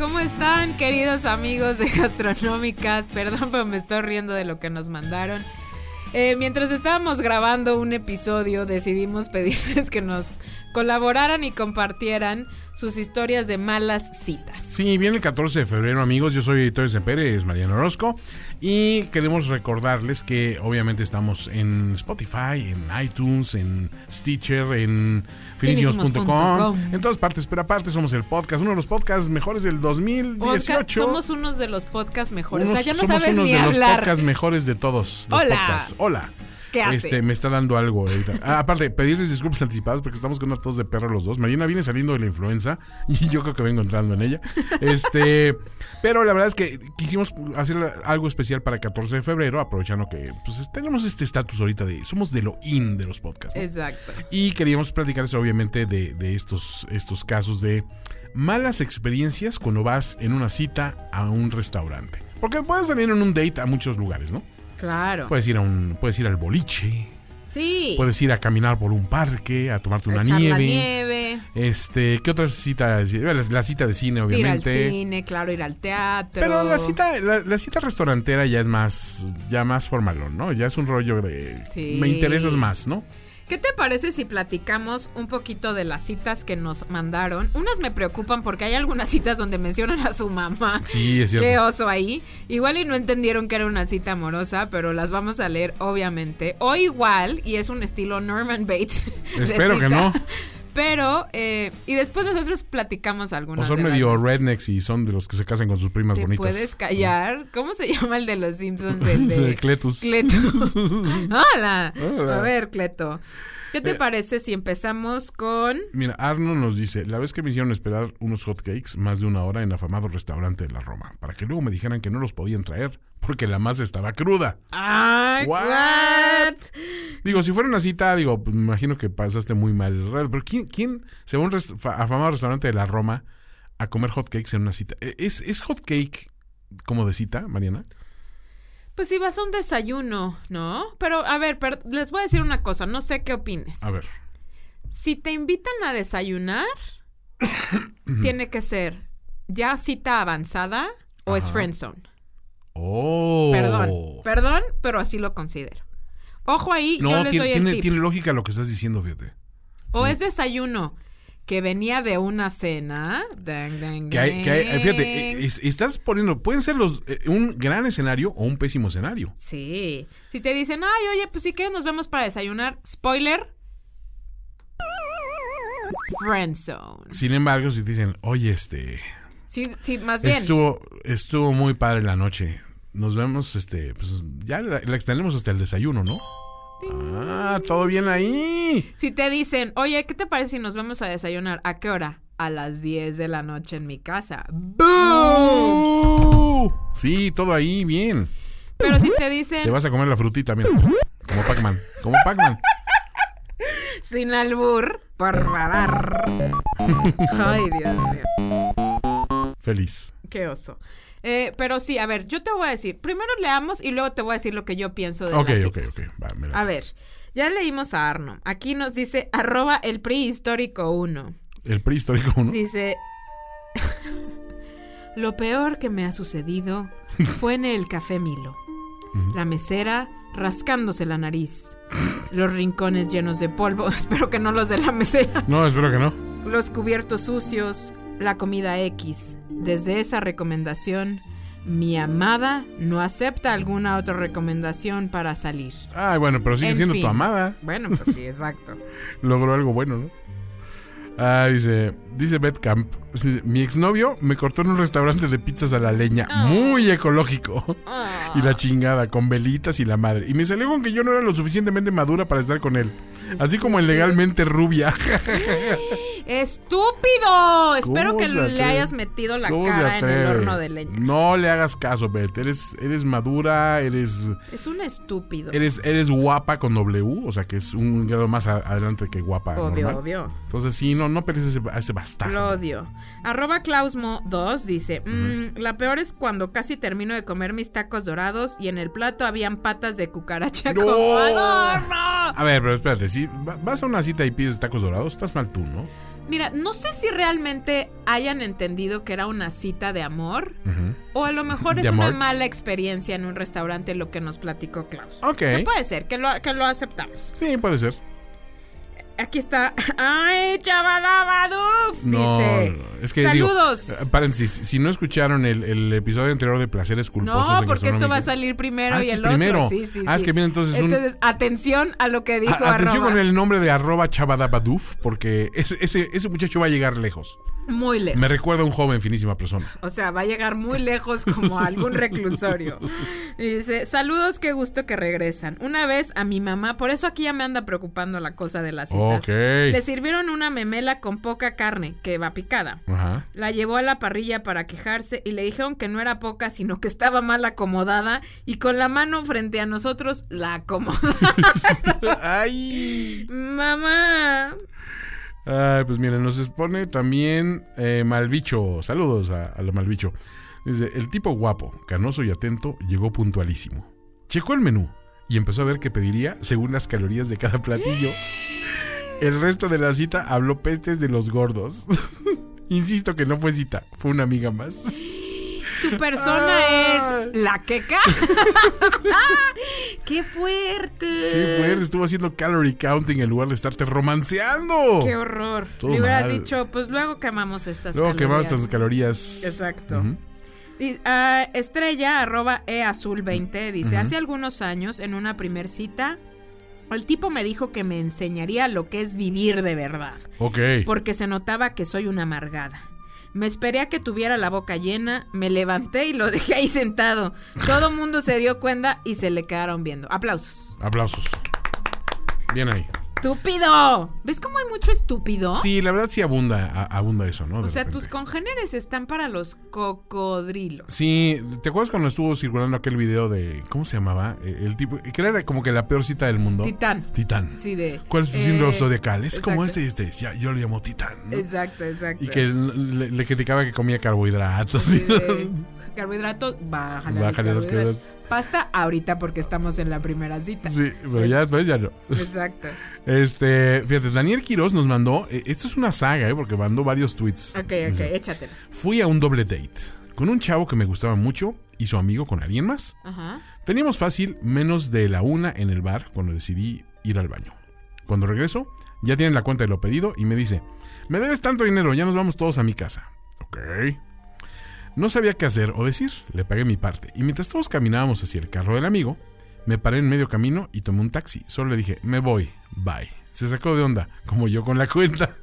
¿Cómo están, queridos amigos de Gastronómicas? Perdón, pero me estoy riendo de lo que nos mandaron. Eh, mientras estábamos grabando un episodio, decidimos pedirles que nos colaboraran y compartieran sus historias de malas citas. Sí, viene el 14 de febrero, amigos. Yo soy de Pérez, Mariano Orozco. Y queremos recordarles que obviamente estamos en Spotify, en iTunes, en Stitcher, en finísimos.com, en todas partes. Pero aparte somos el podcast, uno de los podcasts mejores del 2018. somos unos de los podcasts mejores. o sea, ya no somos sabes unos ni de hablar. los podcasts mejores de todos los Hola. podcasts. Hola. ¿Qué hace? Este, me está dando algo ahorita. Ah, aparte, pedirles disculpas anticipadas porque estamos con una tos de perro los dos. Marina viene saliendo de la influenza y yo creo que vengo entrando en ella. Este, pero la verdad es que quisimos hacer algo especial para el 14 de febrero, aprovechando que pues, tenemos este estatus ahorita de somos de lo in de los podcasts. ¿no? Exacto. Y queríamos platicarles obviamente de, de estos, estos casos de malas experiencias cuando vas en una cita a un restaurante. Porque puedes salir en un date a muchos lugares, ¿no? Claro. Puedes ir a un, puedes ir al boliche, sí. puedes ir a caminar por un parque, a tomarte una nieve. la nieve. Este, ¿qué otras citas? La, cita de cine, Ir al obviamente. cine, claro, ir al teatro. Pero la cita, la, la cita restaurantera ya es más, ya más formalón, ¿no? Ya es un rollo de, Sí. me interesas más, ¿no? ¿Qué te parece si platicamos un poquito de las citas que nos mandaron? Unas me preocupan porque hay algunas citas donde mencionan a su mamá. Sí, es cierto. Qué oso ahí. Igual y no entendieron que era una cita amorosa, pero las vamos a leer obviamente. O igual, y es un estilo Norman Bates. Espero que no. Pero, eh, y después nosotros platicamos O algunas. son medio rednecks y son de los que se casan con sus primas ¿Te bonitas. puedes callar? ¿Cómo se llama el de los Simpsons? El de Cletus. Cletus. Hola. Hola. A ver, Cleto. ¿Qué te Eh, parece si empezamos con... Mira, Arno nos dice, la vez que me hicieron esperar unos hotcakes más de una hora en el afamado restaurante de la Roma, para que luego me dijeran que no los podían traer, porque la masa estaba cruda. ¡Ay, What? what? Digo, si fuera una cita, digo, pues, me imagino que pasaste muy mal. el rato, Pero ¿quién, quién se va a un rest- fa- afamado restaurante de la Roma a comer hotcakes en una cita? ¿E- ¿Es, es hotcake como de cita, Mariana? Pues si vas a un desayuno, ¿no? Pero, a ver, les voy a decir una cosa, no sé qué opines. A ver. Si te invitan a desayunar, tiene que ser ya cita avanzada o es friendzone. Oh. Perdón, perdón, pero así lo considero. Ojo ahí, yo No, les tiene, doy el tiene, tip. tiene lógica lo que estás diciendo, fíjate. O sí. es desayuno que venía de una cena. Dang, dang, Que hay, que hay- fíjate, es- estás poniendo, pueden ser los eh, un gran escenario o un pésimo escenario. Sí. Si te dicen, ay, oye, pues sí que nos vemos para desayunar. Spoiler. Friendzone. Sin embargo, si te dicen, oye, este, Sí, sí, más bien. estuvo, estuvo muy padre la noche. Nos vemos, este, pues ya la, la extendemos hasta el desayuno, ¿no? Ah, todo bien ahí. Si te dicen, oye, ¿qué te parece si nos vemos a desayunar? ¿A qué hora? A las 10 de la noche en mi casa. ¡Boom! Uh, sí, todo ahí, bien. Pero si te dicen, Te vas a comer la frutita, mira. Como Pac-Man. Como Pac-Man. sin albur, por favor. Ay, Dios mío. Feliz. Qué oso. Eh, pero sí, a ver, yo te voy a decir, primero leamos y luego te voy a decir lo que yo pienso de Ok, las ok, citas. ok. Mira. A ver, ya leímos a Arno. Aquí nos dice arroba el prehistórico 1. El prehistórico, ¿no? Dice, lo peor que me ha sucedido fue en el Café Milo. La mesera rascándose la nariz. Los rincones llenos de polvo, espero que no los de la mesera. No, espero que no. Los cubiertos sucios, la comida X. Desde esa recomendación, mi amada no acepta alguna otra recomendación para salir. Ay, bueno, pero sigue En siendo fin. tu amada. Bueno, pues sí, exacto. Logró algo bueno, ¿no? Ah, dice, dice Beth Camp, mi exnovio me cortó en un restaurante de pizzas a la leña, muy ecológico. Ah. Y la chingada, con velitas y la madre. Y me salió con que yo no era lo suficientemente madura para estar con él. Así como el legalmente rubia. ¡Estúpido! Espero ¿Cómo que le hayas metido la ¿Cómo se cara en el horno de leña. No le hagas caso, Bet. Eres, eres madura, eres, Es un estúpido. eres, eres guapa con W, o sea que es un grado más adelante que guapa. Obvio, normal. obvio. Entonces sí, no, no pereces a ese, ese Lo bastardo. odio. Arroba Klausmo2 dice: "Mm, La peor es cuando casi termino de comer mis tacos dorados y en el plato habían patas de cucaracha ¡No! como adorno. A ver, pero espérate, si vas a una cita y pides tacos dorados, estás mal tú, ¿no? Mira, no sé si realmente hayan entendido que era una cita de amor o a lo mejor es una mala experiencia en un restaurante lo que nos platicó Klaus. Ok. Que puede ser, que lo, que lo aceptamos. Sí, puede ser. Aquí está. ¡Ay, chavadabaduf! No, Dice. no, no, es que digo, Saludos. eh, paréntesis, si no escucharon el, el episodio anterior de Placeres Culposos No, porque esto va a salir primero Ah, y este el primero. otro. Sí, sí, Ah, es sí. que viene entonces un- Entonces, atención a lo que dijo A- atención arroba. con el nombre de arroba chavadabaduf, porque ese, ese, ese muchacho va a llegar lejos. Muy lejos. Me recuerda a un joven, finísima persona. O sea, va a llegar muy lejos como a algún reclusorio. Y dice, saludos, qué gusto que regresan. Una vez a mi mamá, por eso aquí ya me anda preocupando la cosa de las Le sirvieron una memela con poca carne, que va picada. Ajá. La llevó a la parrilla para quejarse y le dijeron que no era poca, sino que estaba mal acomodada y con la mano frente a nosotros la acomodaba. Ay. Mamá. Ay, pues miren, nos expone también eh, Malbicho. Saludos a, a la Malbicho. Dice, el tipo guapo, canoso y atento llegó puntualísimo. Checó el menú y empezó a ver qué pediría según las calorías de cada platillo. El resto de la cita habló pestes de los gordos. Insisto que no fue cita, fue una amiga más. Tu persona Ah. es la queca. ¡Qué fuerte! Qué fuerte, estuvo haciendo calorie counting en lugar de estarte romanceando. ¡Qué horror! Todo Le hubieras mal. dicho, pues luego quemamos estas Luego calorías. quemamos estas calorías. Exacto. Y, ah, estrella arroba eazul20 dice, hace algunos años en una primer cita, el tipo me dijo que me enseñaría lo que es vivir de verdad, Ok. porque se notaba que soy una amargada. Me esperé a que tuviera la boca llena, me levanté y lo dejé ahí sentado. Todo mundo se dio cuenta y se le quedaron viendo. Aplausos. Aplausos. Bien ahí. ¡Estúpido! ¿Ves cómo hay mucho estúpido? Sí, la verdad sí abunda, a- abunda eso, ¿no? De O sea, repente. tus congéneres están para los cocodrilos. Sí, ¿te acuerdas cuando estuvo circulando aquel video de. ¿Cómo se llamaba? Eh, El tipo. Que era como que la peor cita del mundo. Titán. Titán. Sí, de. ¿Cuál es eh, síndrome zodiacal? Es como exacto. este y este. Ya, yo le llamo Titán. ¿no? Exacto, exacto. Y que le, le criticaba que comía carbohidratos. Sí, de carbohidratos, bájale, los Bájale los carbohidratos. Pasta ahorita porque estamos en la primera cita. Sí, pero ya después ya no. Exacto. Este, fíjate, Daniel Quiroz nos mandó. eh, esto es una saga, ¿eh? Porque mandó varios tweets. Ok, ok, échatelos. Fui a un doble date con un chavo que me gustaba mucho y su amigo con alguien más. Ajá. Teníamos fácil menos de la una en el bar cuando decidí ir al baño. Cuando regreso, ya tienen la cuenta de lo pedido y me dice, me debes tanto dinero, ya nos vamos todos a mi casa. Ok. No sabía qué hacer o decir, le pagué mi parte. Y mientras todos caminábamos hacia el carro del amigo, me paré en medio camino y tomé un taxi. Solo le dije, me voy, bye. Se sacó de onda, como yo con la cuenta.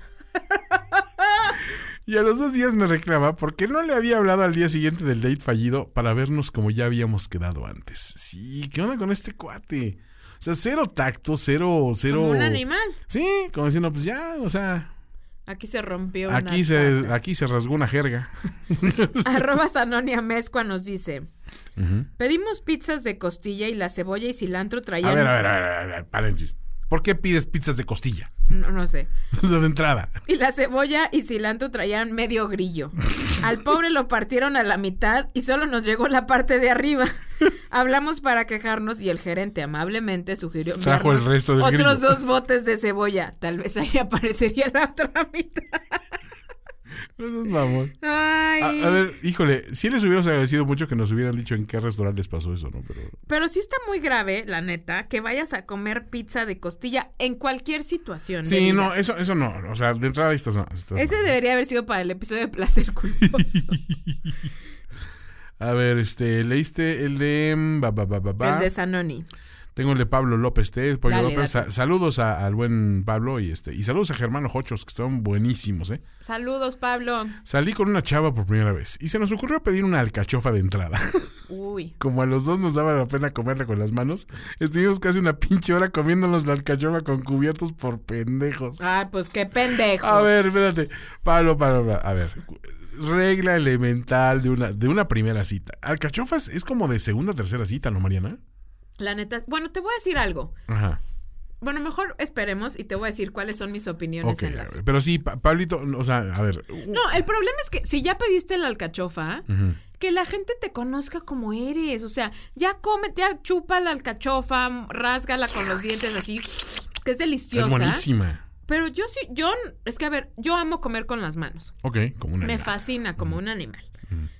Y a los dos días me reclama porque no le había hablado al día siguiente del date fallido para vernos como ya habíamos quedado antes. Sí, ¿qué onda con este cuate? O sea, cero tacto, cero, cero. Como un animal. Sí, como diciendo, pues ya, o sea, Aquí se rompió aquí una se, taza. aquí se rasgó una jerga. Arroba Sanonia Mezcua nos dice: Pedimos pizzas de costilla y la cebolla y cilantro A traían. ver, a ver, a ver, a ver, paréntesis. ¿Por qué pides pizzas de costilla? No, no sé. De entrada. Y la cebolla y cilantro traían medio grillo. Al pobre lo partieron a la mitad y solo nos llegó la parte de arriba. Hablamos para quejarnos y el gerente amablemente sugirió Trajo el resto del otros grillo. dos botes de cebolla. Tal vez ahí aparecería la otra mitad. Mamón. Ay. A, a ver, híjole, sí les hubiéramos agradecido mucho que nos hubieran dicho en qué restaurante les pasó eso, ¿no? Pero Pero sí está muy grave, la neta, que vayas a comer pizza de costilla en cualquier situación. Sí, no, eso, eso no. O sea, de entrada ahí estás. estás Ese mal. debería haber sido para el episodio de placer culposo. A ver, este, leíste el de. mm, ba, ba, ba. el de Sanoni. Tengo el de Pablo López T. Saludos a- al buen Pablo y este y saludos a Germano Hochos, que están buenísimos, ¿eh? Saludos, Pablo. Salí con una chava por primera vez y se nos ocurrió pedir una alcachofa de entrada. Uy. Como a los dos nos daba la pena comerla con las manos, estuvimos casi una pinche hora comiéndonos la alcachofa con cubiertos por pendejos. Ay, pues qué pendejo. A ver, espérate. Pablo, Pablo, Pablo, a ver. Regla elemental de una, de una primera cita. Alcachofas es como de segunda tercera cita, ¿no, Mariana? La neta, bueno, te voy a decir algo. Ajá. Bueno, mejor esperemos y te voy a decir cuáles son mis opiniones Ok, en las pero sí, Pa- Pablito, o sea, a ver. No, el problema es que si ya pediste la alcachofa, que la gente te conozca como eres. O sea, ya come, ya chupa la alcachofa, rásgala con los dientes así, que es deliciosa. Es buenísima. Pero yo sí, yo, es que a ver, yo amo comer con las manos. Ok, como una. Me fascina como un animal.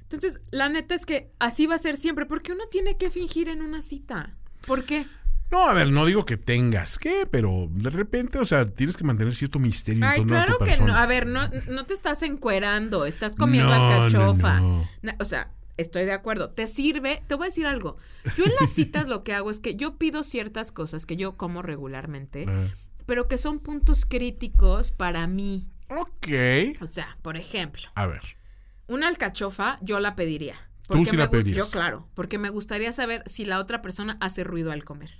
Entonces, la neta es que así va a ser siempre, porque uno tiene que fingir en una cita. ¿Por qué? No, a ver, no digo que tengas que, pero de repente, o sea, tienes que mantener cierto misterio en Ay, a claro tu que persona. no. A ver, no, no te estás encuerando, estás comiendo No, alcachofa. no. O sea, estoy de acuerdo. Te sirve, te voy a decir algo. Yo en las citas lo que hago es que yo pido ciertas cosas que yo como regularmente, Ah, pero que son puntos críticos para mí. ok. O sea, por ejemplo, A ver. una alcachofa yo la pediría. Tú sí la pedirías. Yo, claro, porque me gustaría saber si la otra persona hace ruido al comer.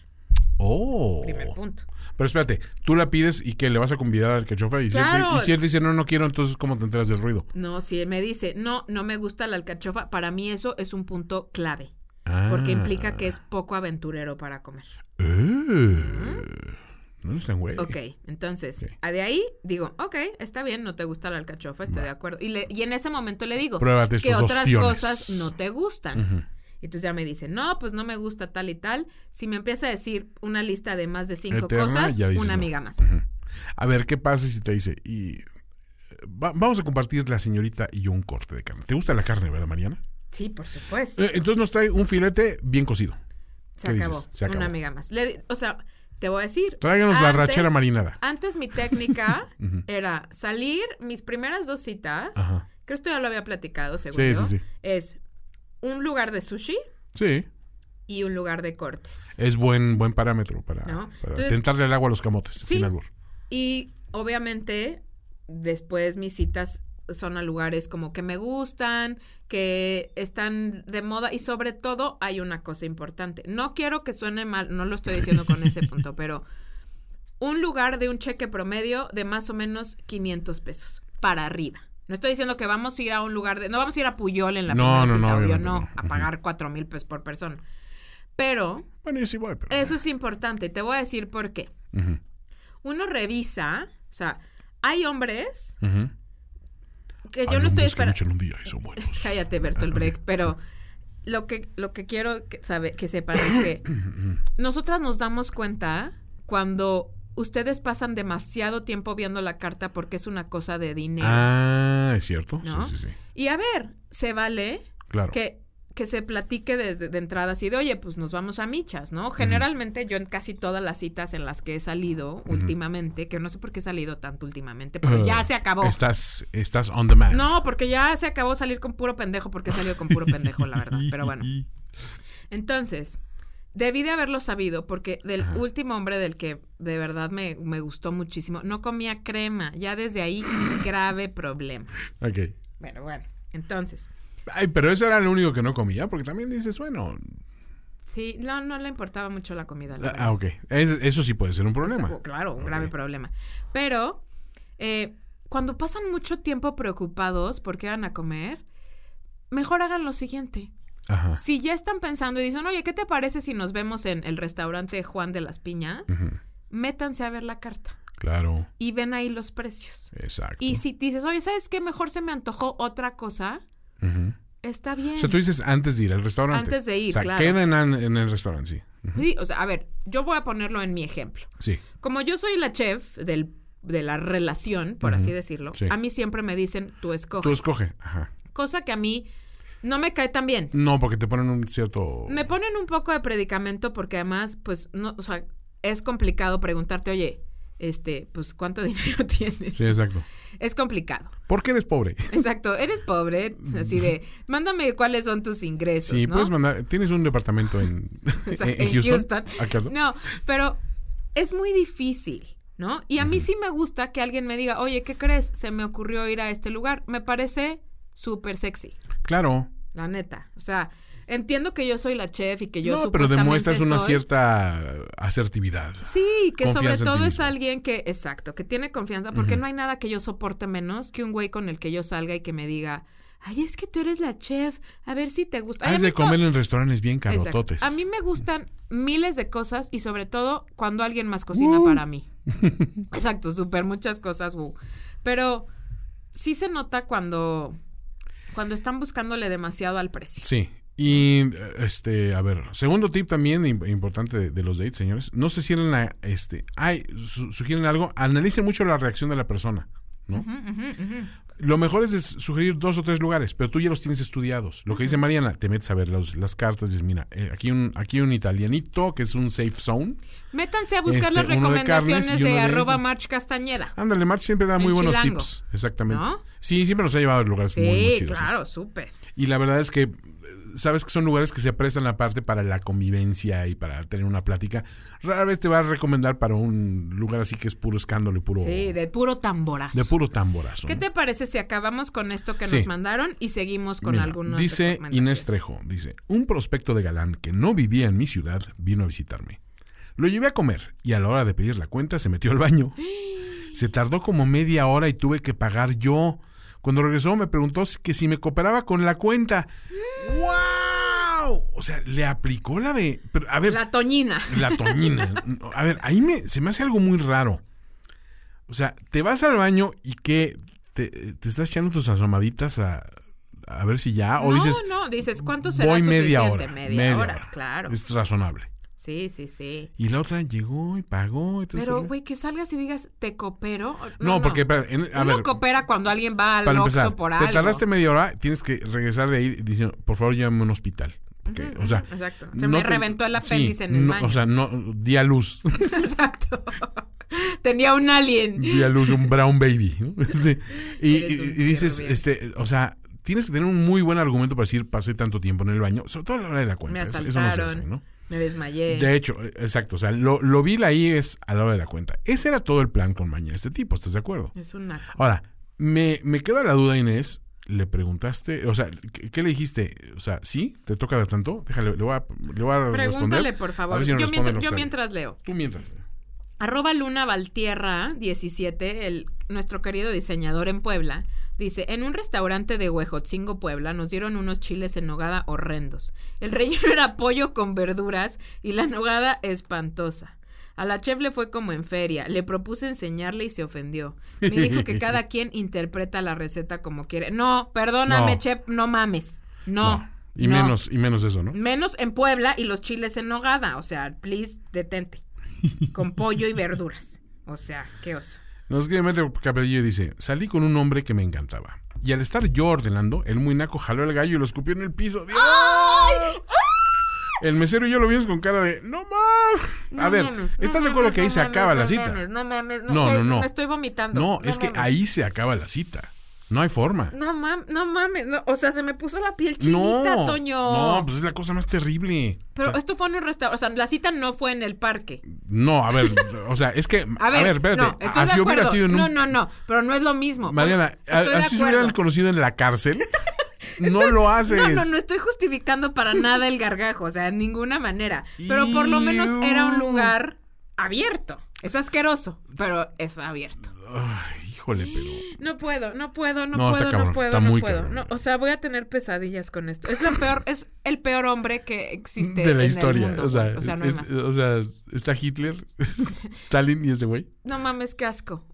Oh. Primer punto. Pero espérate, tú la pides y que le vas a convidar al alcachofa y, si él te- Claro. y si él dice no, no quiero, entonces ¿cómo te enteras del ruido? No, si él me dice, no, no me gusta la alcachofa, para mí eso es un punto clave. Ah. Porque implica que es poco aventurero para comer. Eh. No es tan güey. Ok, entonces, a de ahí digo, ok, está bien, no te gusta la alcachofa, estoy de acuerdo. Y, le- y en ese momento le digo Pruébate que otras ostiones. cosas no te gustan. Y entonces ya me dice, no, pues no me gusta tal y tal. Si me empieza a decir una lista de más de cinco Eterna, cosas, una no. amiga más. A ver, ¿qué pasa si te dice? Y eh, va- vamos a compartir la señorita y yo un corte de carne. ¿Te gusta la carne, verdad, Mariana? Sí, por supuesto. Eh, entonces nos trae un filete bien cocido. Se ¿qué acabó. Se acabó. Una amiga más. Le o sea, te voy a decir. Tráiganos la rachera marinada. Antes mi técnica era salir, mis primeras dos citas, Ajá. creo que esto ya lo había platicado, seguro. Sí, sí, sí. Es un lugar de sushi Sí. y un lugar de cortes. Es buen, buen parámetro para, No. para Entonces- tentarle el agua a los camotes, Sí. sin albur. Y obviamente, después mis citas son a lugares como que me gustan, que están de moda y sobre todo hay una cosa importante. No quiero que suene mal, no lo estoy diciendo con ese punto, pero un lugar de un cheque promedio de más o menos 500 pesos para arriba. No estoy diciendo que vamos a ir a un lugar de... No vamos a ir a Puyol en la No, primera no, cita, no, obvio, no, a pagar 4 mil pesos por persona. Pero Bueno, yo sí voy, pero... eso es importante. Te voy a decir por qué. Uno revisa, o sea, hay hombres. Que yo Hay no estoy esperando. un día y son buenos. Cállate, Bertolt Brecht, pero lo que, lo que quiero que, sabe, que sepan es que nosotras nos damos cuenta cuando ustedes pasan demasiado tiempo viendo la carta porque es una cosa de dinero. Ah, es cierto. ¿no? Sí, sí, sí. Y a ver, se vale Claro. que, que se platique desde de entrada así de, oye, pues nos vamos a michas, ¿no? Generalmente yo en casi todas las citas en las que he salido últimamente, que no sé por qué he salido tanto últimamente, pero ya Uh, se acabó. Estás, estás on demand. No, porque ya se acabó salir con puro pendejo, porque he salido con puro pendejo, la verdad. Pero bueno. Entonces, debí de haberlo sabido, porque del último hombre del que de verdad me, me gustó muchísimo, no comía crema. Ya desde ahí, grave problema. Ok. Bueno, bueno. Entonces, Ay, pero eso era lo único que no comía, porque también dices, bueno. sí, no, no le importaba mucho la comida. la Ah, verdad. ok. Es- eso sí puede ser un problema. Eso, claro, un grave problema. Pero eh, cuando pasan mucho tiempo preocupados por qué van a comer, mejor hagan lo siguiente. Ajá. Si ya están pensando y dicen, oye, ¿qué te parece si nos vemos en el restaurante Juan de las Piñas? Métanse a ver la carta Claro. y ven ahí los precios. Exacto. Y si dices, oye, ¿sabes qué? Mejor se me antojó otra cosa, Está bien. O sea, tú dices antes de ir al restaurante. Antes de ir, O sea, claro. queden en, en el restaurante, sí. Sí, o sea, a ver, yo voy a ponerlo en mi ejemplo. Sí. Como yo soy la chef del, de la relación, por así decirlo, Sí. a mí siempre me dicen, tú escoges. Tú escoge. Ajá. Cosa que a mí no me cae tan bien. No, porque te ponen un cierto. Me ponen un poco de predicamento porque además, pues, no, o sea, es complicado preguntarte, oye, este, pues cuánto dinero tienes. Sí, exacto. Es complicado. ¿Por qué eres pobre? Exacto, eres pobre, así de, mándame cuáles son tus ingresos. Sí, ¿no? puedes mandar. ¿Tienes un departamento en, O sea, en Houston? ¿Acaso? No, pero es muy difícil, ¿no? Y a mí sí me gusta que alguien me diga, oye, ¿qué crees? Se me ocurrió ir a este lugar. Me parece súper sexy, Claro. la neta. O sea, entiendo que yo soy la chef y que yo no, pero demuestras una soy- cierta asertividad. Sí, que sobre todo es alguien que, exacto, que tiene confianza, porque no hay nada que yo soporte menos que un güey con el que yo salga y que me diga, ay, es que tú eres la chef, a ver si te gusta. Ay, Has de comer en restaurantes bien Exacto. carototes. A mí me gustan miles de cosas y sobre todo cuando alguien más cocina Uh. para mí. Exacto, súper muchas cosas. uh. Pero sí se nota cuando, cuando están buscándole demasiado al precio. Sí. Y este, a ver, segundo tip también im- importante de, de los dates, señores. No se cierren a este, ay, su- sugieren algo, analicen mucho la reacción de la persona, ¿no? Lo mejor es, es sugerir dos o tres lugares, pero tú ya los tienes estudiados. Lo que dice Mariana, te metes a ver los- las cartas y dices, mira, eh, aquí un aquí un italianito que es un safe zone. Métanse a buscar Este, las de recomendaciones de, uno de- arroba March Castañeda. Ándale, March siempre da muy En buenos Chilango. tips, exactamente. ¿No? Sí, siempre nos ha llevado a lugares muy, muy Sí, chidos. claro, súper. Y la verdad es que sabes que son lugares que se prestan aparte para la convivencia y para tener una plática. Rara vez te va a recomendar para un lugar así que es puro escándalo y puro Sí, de puro tamborazo. de puro tamborazo. ¿Qué ¿no? te parece si acabamos con esto que Sí. nos mandaron y seguimos con Mira, algunos dice? Inés Trejo, dice, un prospecto de galán que no vivía en mi ciudad vino a visitarme. Lo llevé a comer y a la hora de pedir la cuenta se metió al baño. Se tardó como media hora y tuve que pagar yo. Cuando regresó me preguntó que si me cooperaba con la cuenta. ¡Wow! O sea, le aplicó la de... Pero, a ver, La toñina. la toñina. A ver, ahí me, se me hace algo muy raro. O sea, te vas al baño y que te, te estás echando tus asomaditas a, a ver si ya. O no, dices, no, dices, ¿cuánto será voy suficiente? media hora. Media, hora, claro. Es razonable. Sí, sí, sí. Y la otra llegó y pagó. y todo Pero, güey, que salgas y digas, ¿te coopero? no, porque, espera, en- a Uno ver, coopera cuando alguien va al Oxxo empezar, por te algo. tardaste media hora, tienes que regresar de ahí diciendo, por favor, llévame a un hospital. Porque, o sea, Exacto. Se me te- reventó el sí, apéndice en el no, baño. O sea, no, di a luz. Exacto. Tenía un alien. di a luz un brown baby. ¿no? Este, y, y- y dices, este, o sea, tienes que tener un muy buen argumento para decir pasé tanto tiempo en el baño, sobre todo a la hora de la cuenta. Me Eso, asaltaron. eso no se hace, ¿no? Me desmayé. De hecho, eh, exacto. O sea, lo, lo vil ahí es a la hora de la cuenta. Ese era todo el plan con mañana este tipo, ¿estás de acuerdo? Es una... Ahora, me, me queda la duda, Inés. ¿Le preguntaste? O sea, ¿qué, qué le dijiste? O sea, ¿sí? ¿Te toca de tanto? Déjale, le voy a, le voy a responder. Pregúntale, por favor. si yo, mientras, yo mientras leo. Tú mientras. Arroba Luna Valtierra 17, el, nuestro querido diseñador en Puebla, dice, en un restaurante de Huejotzingo, Puebla, nos dieron unos chiles en nogada horrendos. El relleno era pollo con verduras y la nogada espantosa. A la chef le fue como en feria. Le propuse enseñarle y se ofendió. Me dijo que cada quien interpreta la receta como quiere. No, perdóname, No. chef, no mames. No. No. Y no. menos, y menos eso, ¿no? Menos en Puebla y los chiles en nogada. O sea, please, detente. Con pollo y verduras. O sea, qué oso. Nos Capelillo y dice, salí con un hombre que me encantaba. Y al estar yo ordenando, el muy naco jaló el gallo y lo escupió en el piso. ¡Dios! El mesero y yo lo vimos con cara de, no mames. A ver, mames, ¿estás no de acuerdo mames, que ahí no se mames, acaba la cita? no mames, no, No, no. Me estoy vomitando. No, es que ahí se acaba la cita. No hay forma. No mames, no mames. no, o sea, se me puso la piel chinita, No, Toño. no, pues es la cosa más terrible. Pero O sea, esto fue en un restaurante. O sea, la cita no fue en el parque. no, a ver, o sea, es que, A ver, espérate, no, estoy así de hubiera sido en un... No, no, no. Pero no es lo mismo. Mariana, a- de así se hubieran conocido en la cárcel. no lo haces. No, no, no estoy justificando para nada el gargajo, o sea, en ninguna manera. Pero por lo menos era un lugar abierto. Es asqueroso, pero es abierto. Ay, híjole, pero... No puedo, no puedo, no, No, puedo, cabrón, no puedo, no puedo. No, o sea, voy a tener pesadillas con esto. Es lo peor, es el peor hombre que existe de la en historia. el mundo. o, sea, o sea, no hay es- más. o sea, está Hitler, Stalin y ese güey. No mames, qué asco.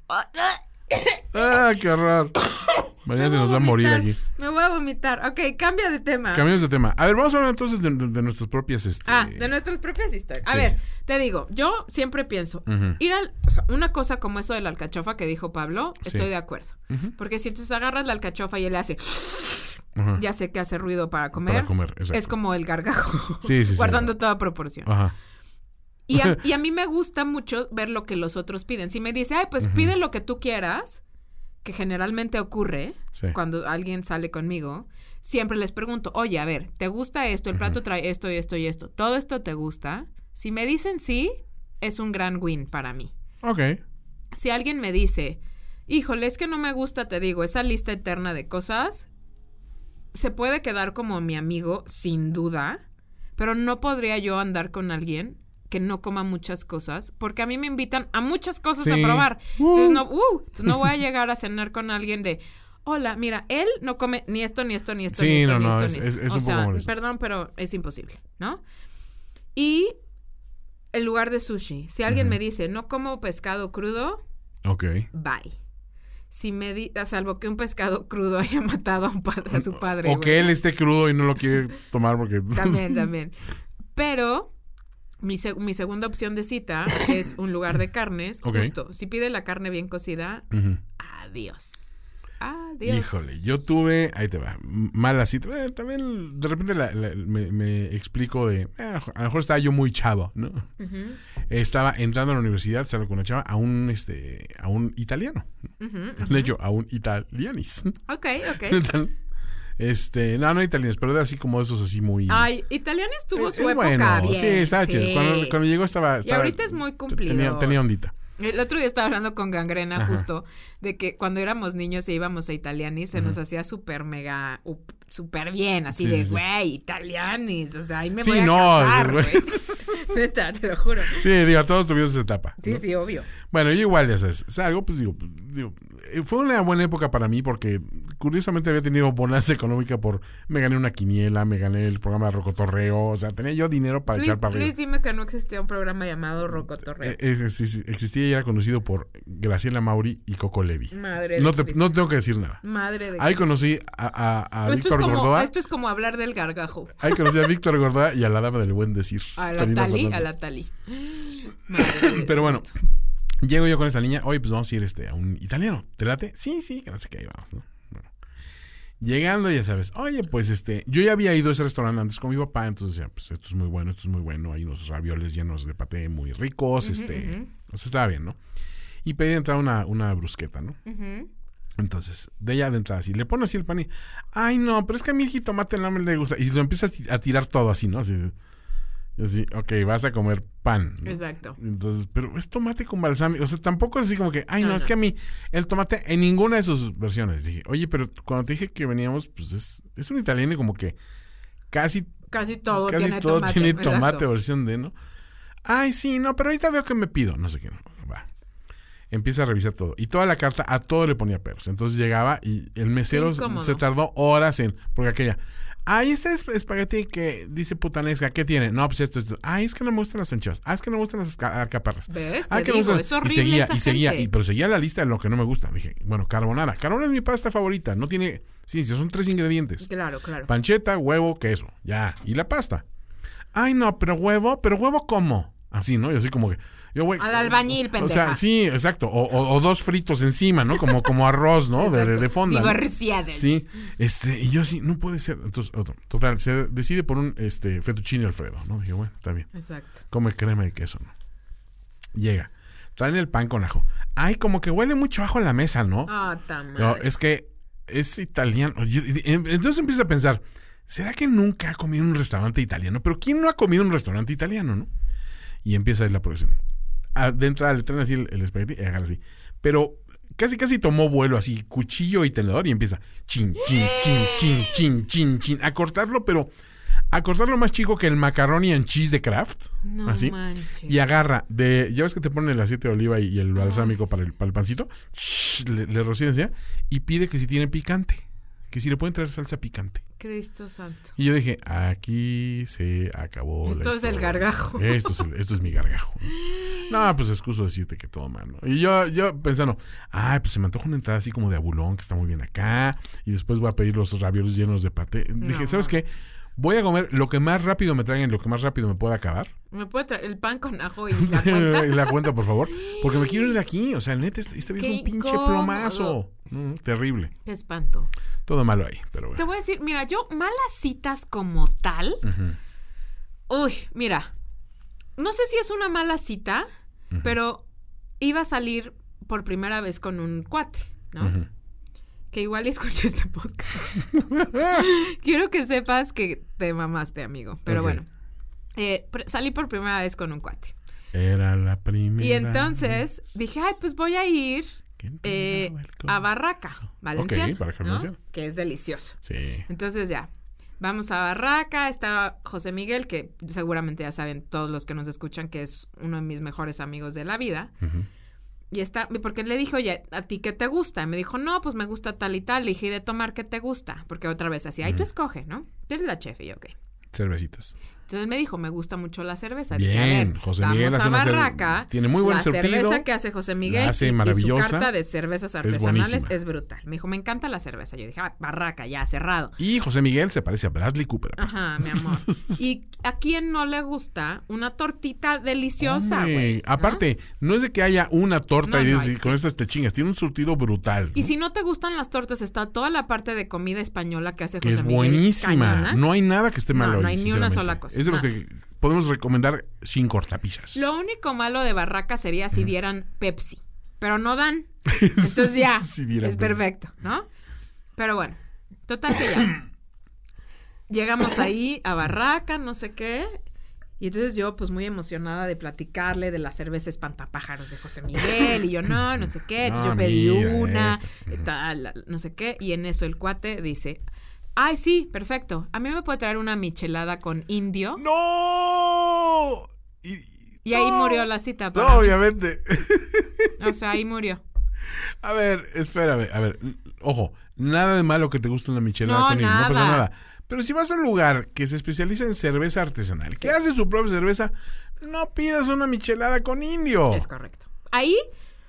¡Ah, qué horror! Mañana se nos va a morir aquí. Me voy a vomitar. Ok, cambia de tema. Cambiamos de tema. A ver, vamos a hablar entonces de, de nuestras propias. Este, Ah, de nuestras propias historias. A ver, te digo, yo siempre pienso, ir al, o sea, una cosa como eso de la alcachofa que dijo Pablo, Sí. estoy de acuerdo. Porque si tú agarras la alcachofa y él hace, Ajá. ya sé que hace ruido para comer. Para comer. Es como el gargajo. Sí, sí, sí. guardando toda proporción. Ajá. Y a, y a mí me gusta mucho ver lo que los otros piden. Si me dice, ay, pues pide lo que tú quieras, que generalmente ocurre Sí. cuando alguien sale conmigo, siempre les pregunto, oye, a ver, ¿te gusta esto? El plato trae esto y esto y esto. ¿Todo esto te gusta? Si me dicen sí, es un gran win para mí. Ok. Si alguien me dice, híjole, es que no me gusta, te digo, esa lista eterna de cosas, se puede quedar como mi amigo, sin duda, pero no podría yo andar con alguien que no coma muchas cosas, porque a mí me invitan a muchas cosas a probar. Entonces, no, uh, entonces no voy a llegar a cenar con alguien de, hola, mira, él no come ni esto, ni esto, ni esto, Sí, ni esto, no, ni no, esto, es- ni es- esto. es o un poco sea, perdón, pero es imposible, ¿no? Y el lugar de sushi. Si alguien me dice, no como pescado crudo, Ok. bye. Si me di, a salvo que un pescado crudo haya matado a, un padre, a su padre. O que él esté crudo y no lo quiere tomar porque. También, también. Pero mi, se- mi segunda opción de cita es un lugar de carnes. Justo, si pide la carne bien cocida, adiós. Adiós. Híjole, yo tuve, ahí te va, mala cita. Eh, también de repente la- la- me, me explico de, eh, a lo mejor estaba yo muy chavo, ¿no? Estaba entrando a la universidad, salgo con una chava, a un, este, a un italiano. De hecho, a un italianis. Ok, ok. Este, no, no italianos, pero era así como esos así muy... Ay, Italianis tuvo Es- su es época bueno, bien. sí, estaba chido. Cuando, cuando llegó estaba, estaba- ahorita es muy Tenía, cumplidor. tenía ondita. El otro día estaba hablando con Gangrena Ajá. justo de que cuando éramos niños e íbamos a Italianis se nos hacía súper mega, súper bien, así Sí, de, sí, sí. güey, Italianis, o sea, ahí me Sí, voy a no, casar, güey. Neta, te lo juro. Sí, digo, todos tuvimos esa etapa. Sí, ¿no? sí, obvio. Bueno, yo igual, ya sabes, salgo, pues digo, digo, eh, fue una buena época para mí porque curiosamente había tenido bonanza económica por, me gané una quiniela, me gané el programa de Rocotorreo, o sea, tenía yo dinero para Please, echar para arriba. dime que no existía un programa llamado Rocotorreo. Eh, eh, sí, sí, existía y era conocido por Graciela Mauri y Coco Levi. Madre de No, te, Cristo. no tengo que decir nada. Madre de Ahí Cristo. conocí a, a- a esto, Víctor como, Gordoa. esto es como hablar del gargajo. Ahí conocí a Víctor Gordoa y a la dama del buen decir. A la Tali, a la Tali. Pero bueno, llego yo con esa niña. Oye, pues vamos a ir este, a un italiano. ¿Te late? Sí, sí, que no sé qué, ahí vamos, ¿no? Bueno. Llegando, ya sabes, oye, pues este, yo ya había ido a ese restaurante antes con mi papá, entonces decía, pues esto es muy bueno, esto es muy bueno. Hay unos ravioles llenos de paté muy ricos, este, o sea, estaba bien, ¿no? Y pedí de entrada una, una brusqueta, ¿no? Ujú. Entonces, de ella de entrada, así, le pone así el pan y, ay, no, pero es que a mi jitomate no me le gusta. Y lo empieza a ti- a tirar todo así, ¿no? Así, y así, ok, vas a comer pan. ¿no? Exacto. Entonces, pero es tomate con balsámico. O sea, tampoco es así como que, ay, no, No, es no. que a mí el tomate en ninguna de sus versiones. Dije, oye, pero cuando te dije que veníamos, pues es, es un italiano y como que casi, Casi todo casi tiene todo tomate. tiene exacto. tomate versión de, ¿no? Ay, sí, no, pero ahorita veo que me pido. No sé qué, no. Empieza a revisar todo. Y toda la carta, a todo le ponía peros. Entonces llegaba y el mesero se tardó horas en. Porque aquella. Ay, este es espagueti que dice putanesca. ¿Qué tiene? No, pues esto, esto. Ay, es que no me gustan las anchoas. Ah, es que no me gustan las alcaparras. ¿Ves? Ah, Te que digo, gustan- es horrible Y seguía, esa y seguía. gente. Y, pero seguía la lista de lo que no me gusta. Dije, bueno, carbonara. Carbonara es mi pasta favorita. No tiene. Sí, sí, son tres ingredientes. Claro, claro. Pancheta, huevo, queso. Ya. Y la pasta. Ay, no, pero huevo, pero huevo cómo? Así, ¿no? Y así como que. Yo, Al albañil, O pendeja. sea, sí, exacto. O, o- o dos fritos encima, ¿no? Como, como arroz, ¿no? De, de, de fonda. Sí. Este, y yo sí, no puede ser. Entonces, otro, total, se decide por un este fettuccine Alfredo, ¿no? Dije, bueno, está bien. Exacto. Come crema y queso, ¿no? Llega. Traen el pan con ajo. Ay, como que huele mucho ajo en la mesa, ¿no? Ah, tan No, es que es italiano. Y- Entonces empiezo a pensar, ¿será que nunca ha comido en un restaurante italiano? Pero ¿quién no ha comido en un restaurante italiano, no? Y empieza a ir la progresión. A- De entrada le traen así el, el espagueti y agarra así. Pero casi casi tomó vuelo así, cuchillo y tenedor y empieza chin, chin, chin, chin, chin, chin, chin, a cortarlo, pero a cortarlo más chico que el macaroni and cheese de Kraft. No así. manches. Y agarra de. Ya ves que te ponen el aceite de oliva y, y el balsámico para el, para el pancito. Shh, Le, le rocían y pide que si tiene picante. Que si le pueden traer salsa picante. Cristo santo. Y yo dije, aquí se acabó. la Esto es el gargajo. Esto es, el- esto es mi gargajo. No, pues excuso decirte que todo mal, ¿no? Y yo, yo pensando, ay, pues se me antoja una entrada así como de abulón, que está muy bien acá. Y después voy a pedir los ravioles llenos de paté. Dije, No. ¿sabes qué? Voy a comer lo que más rápido me traigan, lo que más rápido me pueda acabar. ¿Me puede traer el pan con ajo y la cuenta? y la cuenta, por favor. Porque me quiero ir de aquí. O sea, neta, este, este es un pinche incómodo. plomazo. Mm, terrible. Qué espanto. Todo malo ahí, pero Te bueno. voy a decir, mira, yo malas citas como tal. Uy, mira. no sé si es una mala cita, pero iba a salir por primera vez con un cuate, ¿no? Que igual escuché este podcast. Quiero que sepas que te mamaste, amigo. Pero bueno, eh, salí por primera vez con un cuate. Era la primera. Y entonces dije, ay, pues voy a ir eh, a Barraca, corazón. Valenciano. Ok, Barraca, ¿no? Que es delicioso. Sí. Entonces ya, vamos a Barraca, está José Miguel, que seguramente ya saben todos los que nos escuchan que es uno de mis mejores amigos de la vida. Y está, porque le dije, oye, ¿a ti qué te gusta? Y me dijo, no, pues me gusta tal y tal. Le dije, ¿y de tomar qué te gusta? Porque otra vez así, ay, tú escoge, ¿no? Tú eres la chef y yo, ok. Cervecitas. Entonces me dijo, me gusta mucho la cerveza. Bien, Dije, a ver, José vamos Miguel hace a una Barraca. tiene muy buen La surtido, cerveza que hace José Miguel hace y- y, maravillosa, su carta de cervezas es artesanales buenísima. es, brutal. Me dijo, me encanta la cerveza. Yo dije, ah, Barraca, ya, cerrado. Y José Miguel se parece a Bradley Cooper. Ajá, mi amor. ¿Y a quién no le gusta una tortita deliciosa, güey? Aparte, ¿no? es de que haya una torta No, y no, es- con estas te chingas. Tiene un surtido brutal. Y ¿no? si no te gustan las tortas, está toda la parte de comida española que hace José es Miguel. buenísima. cañona. No hay nada que esté mal No, hay ni una sola cosa. Es de los que podemos recomendar sin cortapisas. Lo único malo de Barraca sería si dieran Pepsi. Pero no dan. Entonces ya. Si es Pepsi. perfecto, ¿no? Pero bueno, total que ya. Llegamos ahí a Barraca, no sé qué. Y entonces yo, pues muy emocionada de platicarle de la cerveza espantapájaros de José Miguel. Y yo, no, no sé qué. Entonces No, yo pedí una, esta. tal, no sé qué. Y en eso el cuate dice, ay, sí, perfecto. A mí me puede traer una michelada con indio. ¡No! Y, Y ahí no. murió la cita. No, para mí. obviamente. O sea, ahí murió. A ver, espérame, a ver, ojo, nada de malo que te guste una michelada No, con hielo, no pasa nada. nada. Pero si vas a un lugar que se especializa en cerveza artesanal, que hace su propia cerveza, no pidas una michelada con indio. Es correcto. Ahí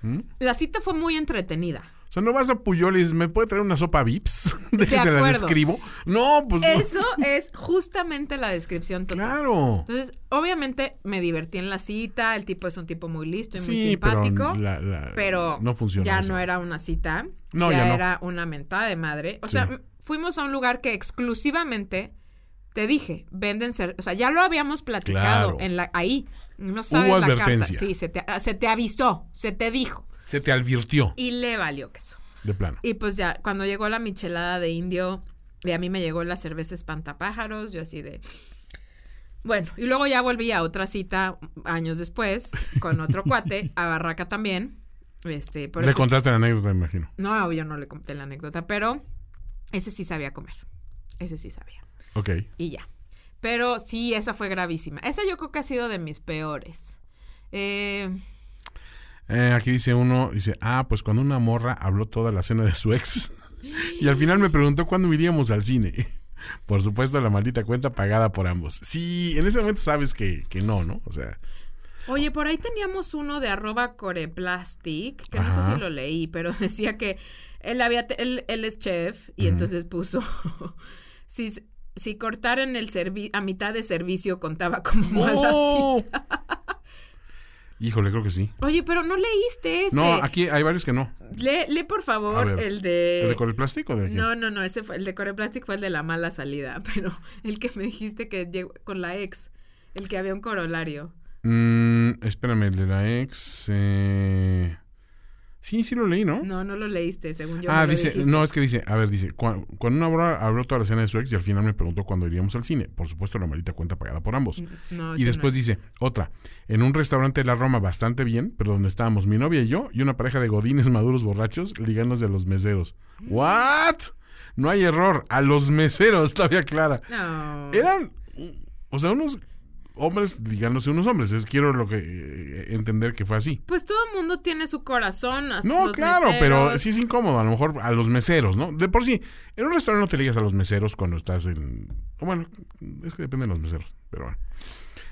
¿Mm? la cita fue muy entretenida. O sea, no vas a Puyol y dices, ¿me puede traer una sopa Vips? De que se la describo. No, pues no. Eso es justamente la descripción total. Claro. Entonces, obviamente me divertí en la cita, el tipo es un tipo muy listo y muy Sí, pero simpático. la- la- pero no funciona ya eso. no era una cita, No, ya, ya no. era una mentada de madre. O Sí. sea, fuimos a un lugar que exclusivamente te dije, venden cer- o sea, ya lo habíamos platicado Claro. en la ahí. No sabes la carta. advertencia. Sí, se te, se te avisó, se te dijo Se te advirtió, y le valió queso. de plano. Y pues ya, cuando llegó la michelada de indio, y a mí me llegó la cerveza espantapájaros, yo así de... Bueno, y luego ya volví a otra cita años después, con otro cuate, a Barraca también. Este, por Le este- contaste la anécdota, me imagino. No, yo no le conté la anécdota, pero ese sí sabía comer. Ese sí sabía. Ok. Y ya. Pero sí, esa fue gravísima. Esa yo creo que ha sido de mis peores. Eh, Eh, aquí dice uno, dice, ah, pues cuando una morra habló toda la cena de su ex y al final me preguntó cuándo iríamos al cine. Por supuesto, la maldita cuenta pagada por ambos. Sí, en ese momento sabes que, que no, ¿no? O sea, Oye, por ahí teníamos uno de arroba coreplastic, que no sé si lo leí, pero decía que él había él, él es chef y entonces puso si, si cortar en el servi a mitad de servicio contaba como mala ¡Oh! cita. Híjole, creo que sí. Oye, pero no leíste ese. No, aquí hay varios que no. Lee, lee, por favor ver, el de ¿El de con el plástico o de aquí? No, no, no, ese fue el de Coreplastic fue el de la mala salida, pero el que me dijiste que llegó con la ex, el que había un corolario. Mm, espérame, el de la ex. eh, Sí, sí lo leí, ¿no? No, no lo leíste, según yo. ah, lo dice, no, es que dice, a ver, dice, "Cu- cuando una hora habló toda la cena de su ex y al final me preguntó cuándo iríamos al cine. Por supuesto, la maldita cuenta pagada por ambos. No, Y después no. dice, otra, en un restaurante de la Roma bastante bien, pero donde estábamos mi novia y yo y una pareja de godines maduros borrachos ligándose a los meseros. ¿What? No hay error, a los meseros, todavía clara. No. Eran, o sea, unos hombres a unos hombres. Es quiero lo que eh, entender que fue así. Pues todo el mundo tiene su corazón. hasta No, los claro, meseros. pero sí es incómodo. A lo mejor a los meseros, ¿no? De por sí, en un restaurante no te ligas a los meseros cuando estás en. Bueno, es que depende de los meseros, pero bueno.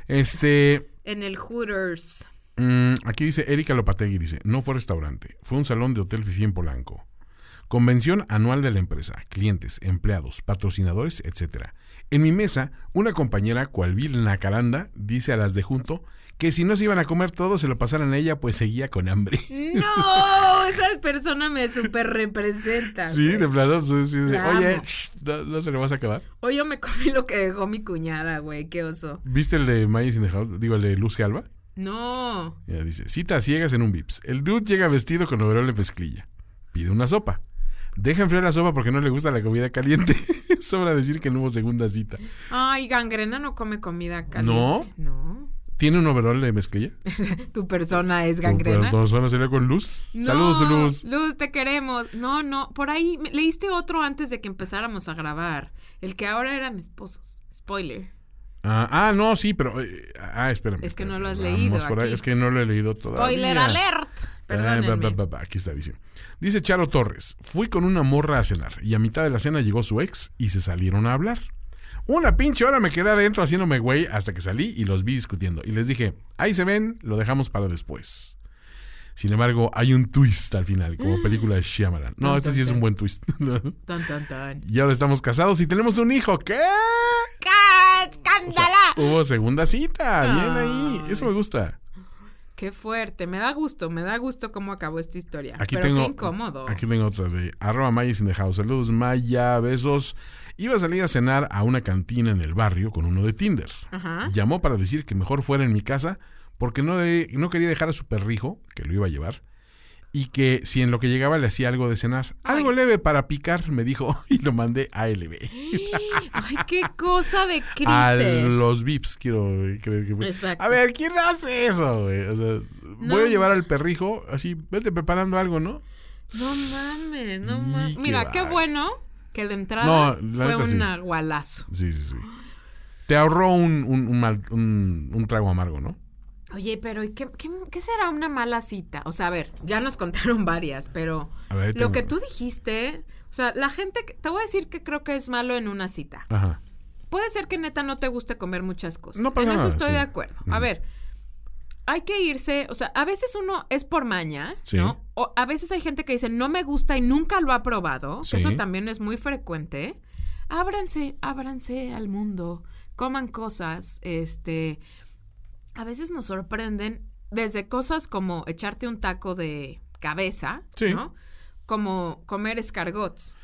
Este. En el Hooters. mm, aquí dice Erika Lopategui: dice, no fue restaurante, fue un salón de hotel Fifi en Polanco. Convención anual de la empresa, clientes, empleados, patrocinadores, etc. En mi mesa, una compañera, cual vil Nacaranda, dice a las de junto que si no se iban a comer todo, se lo pasaran a ella, pues seguía con hambre. No, esa persona me súper representa. Sí, güey. de plano, sí, sí, Oye, no, no se lo vas a acabar. Hoy yo me comí lo que dejó mi cuñada, güey, qué oso. ¿Viste el de Mayes in the House? Digo, el de Lucy Alba. No. Ya dice, citas ciegas en un Vips. El dude llega vestido con overol de mezclilla. Pide una sopa. Deja enfriar la sopa porque no le gusta la comida caliente. Sobra decir que no hubo segunda cita. Ay, gangrena no come comida caliente. ¿No? No. ¿Tiene un overol de mezclilla? Tu persona es Pero gangrena. todos van a salir con Luz. No, Saludos, Luz. Luz, te queremos. No, no, por ahí leíste otro antes de que empezáramos a grabar. El que ahora eran esposos. Spoiler. Ah, ah, no, sí, pero... eh, ah, espérame. Es que no lo has leído aquí. Es que no lo he leído todavía. Spoiler alert. Ah, Perdónenme. ba, ba, ba, ba, Aquí está, dice. Dice Charo Torres, fui con una morra a cenar y a mitad de la cena llegó su ex y se salieron a hablar. Una pinche hora me quedé adentro haciéndome güey hasta que salí y los vi discutiendo. Y les dije, ahí se ven, lo dejamos para después. Sin embargo, hay un twist al final, como película de Shyamalan. No, Tan, este tan, sí es un buen twist. Tan, tan, tan. y ahora estamos casados y tenemos un hijo. ¿Qué? ¡Cá- ¡Escándala! Hubo segunda cita. Bien ahí. Eso me gusta. Qué fuerte. Me da gusto, me da gusto cómo acabó esta historia. Aquí Pero tengo. qué incómodo. Aquí tengo otra de arroba Mayas in the house. Saludos, Maya, besos. Iba a salir a cenar a una cantina en el barrio con uno de Tinder. Ajá. Llamó para decir que mejor fuera en mi casa porque no, de- no quería dejar a su perrijo, que lo iba a llevar, y que si en lo que llegaba le hacía algo de cenar. Algo leve para picar, me dijo, y lo mandé a LB. Ay, qué cosa de A critter. los VIPs, quiero creer que fue. Exacto. A ver, ¿quién hace eso? güey? O sea, No. Voy a llevar al perrijo, así, vete preparando algo, ¿no? No mames, no mames. Mira, qué bueno que de entrada No, la fue neta sí. un agualazo. Sí, sí, sí. Te ahorró un, un, un mal- un- un trago amargo, ¿no? Oye, pero ¿y qué, qué, qué será una mala cita? O sea, a ver, ya nos contaron varias, pero ver, lo que tú dijiste, o sea, la gente, que- te voy a decir que creo que es malo en una cita. Ajá. Puede ser que neta no te guste comer muchas cosas. No pasa en eso nada, estoy sí. de acuerdo. A ver, hay que irse, o sea, a veces uno es por maña, Sí. ¿no? O a veces hay gente que dice no me gusta y nunca lo ha probado, que eso también es muy frecuente. Ábranse, ábranse al mundo, coman cosas, este, a veces nos sorprenden desde cosas como echarte un taco de cabeza, Sí. ¿no? Como comer escargots.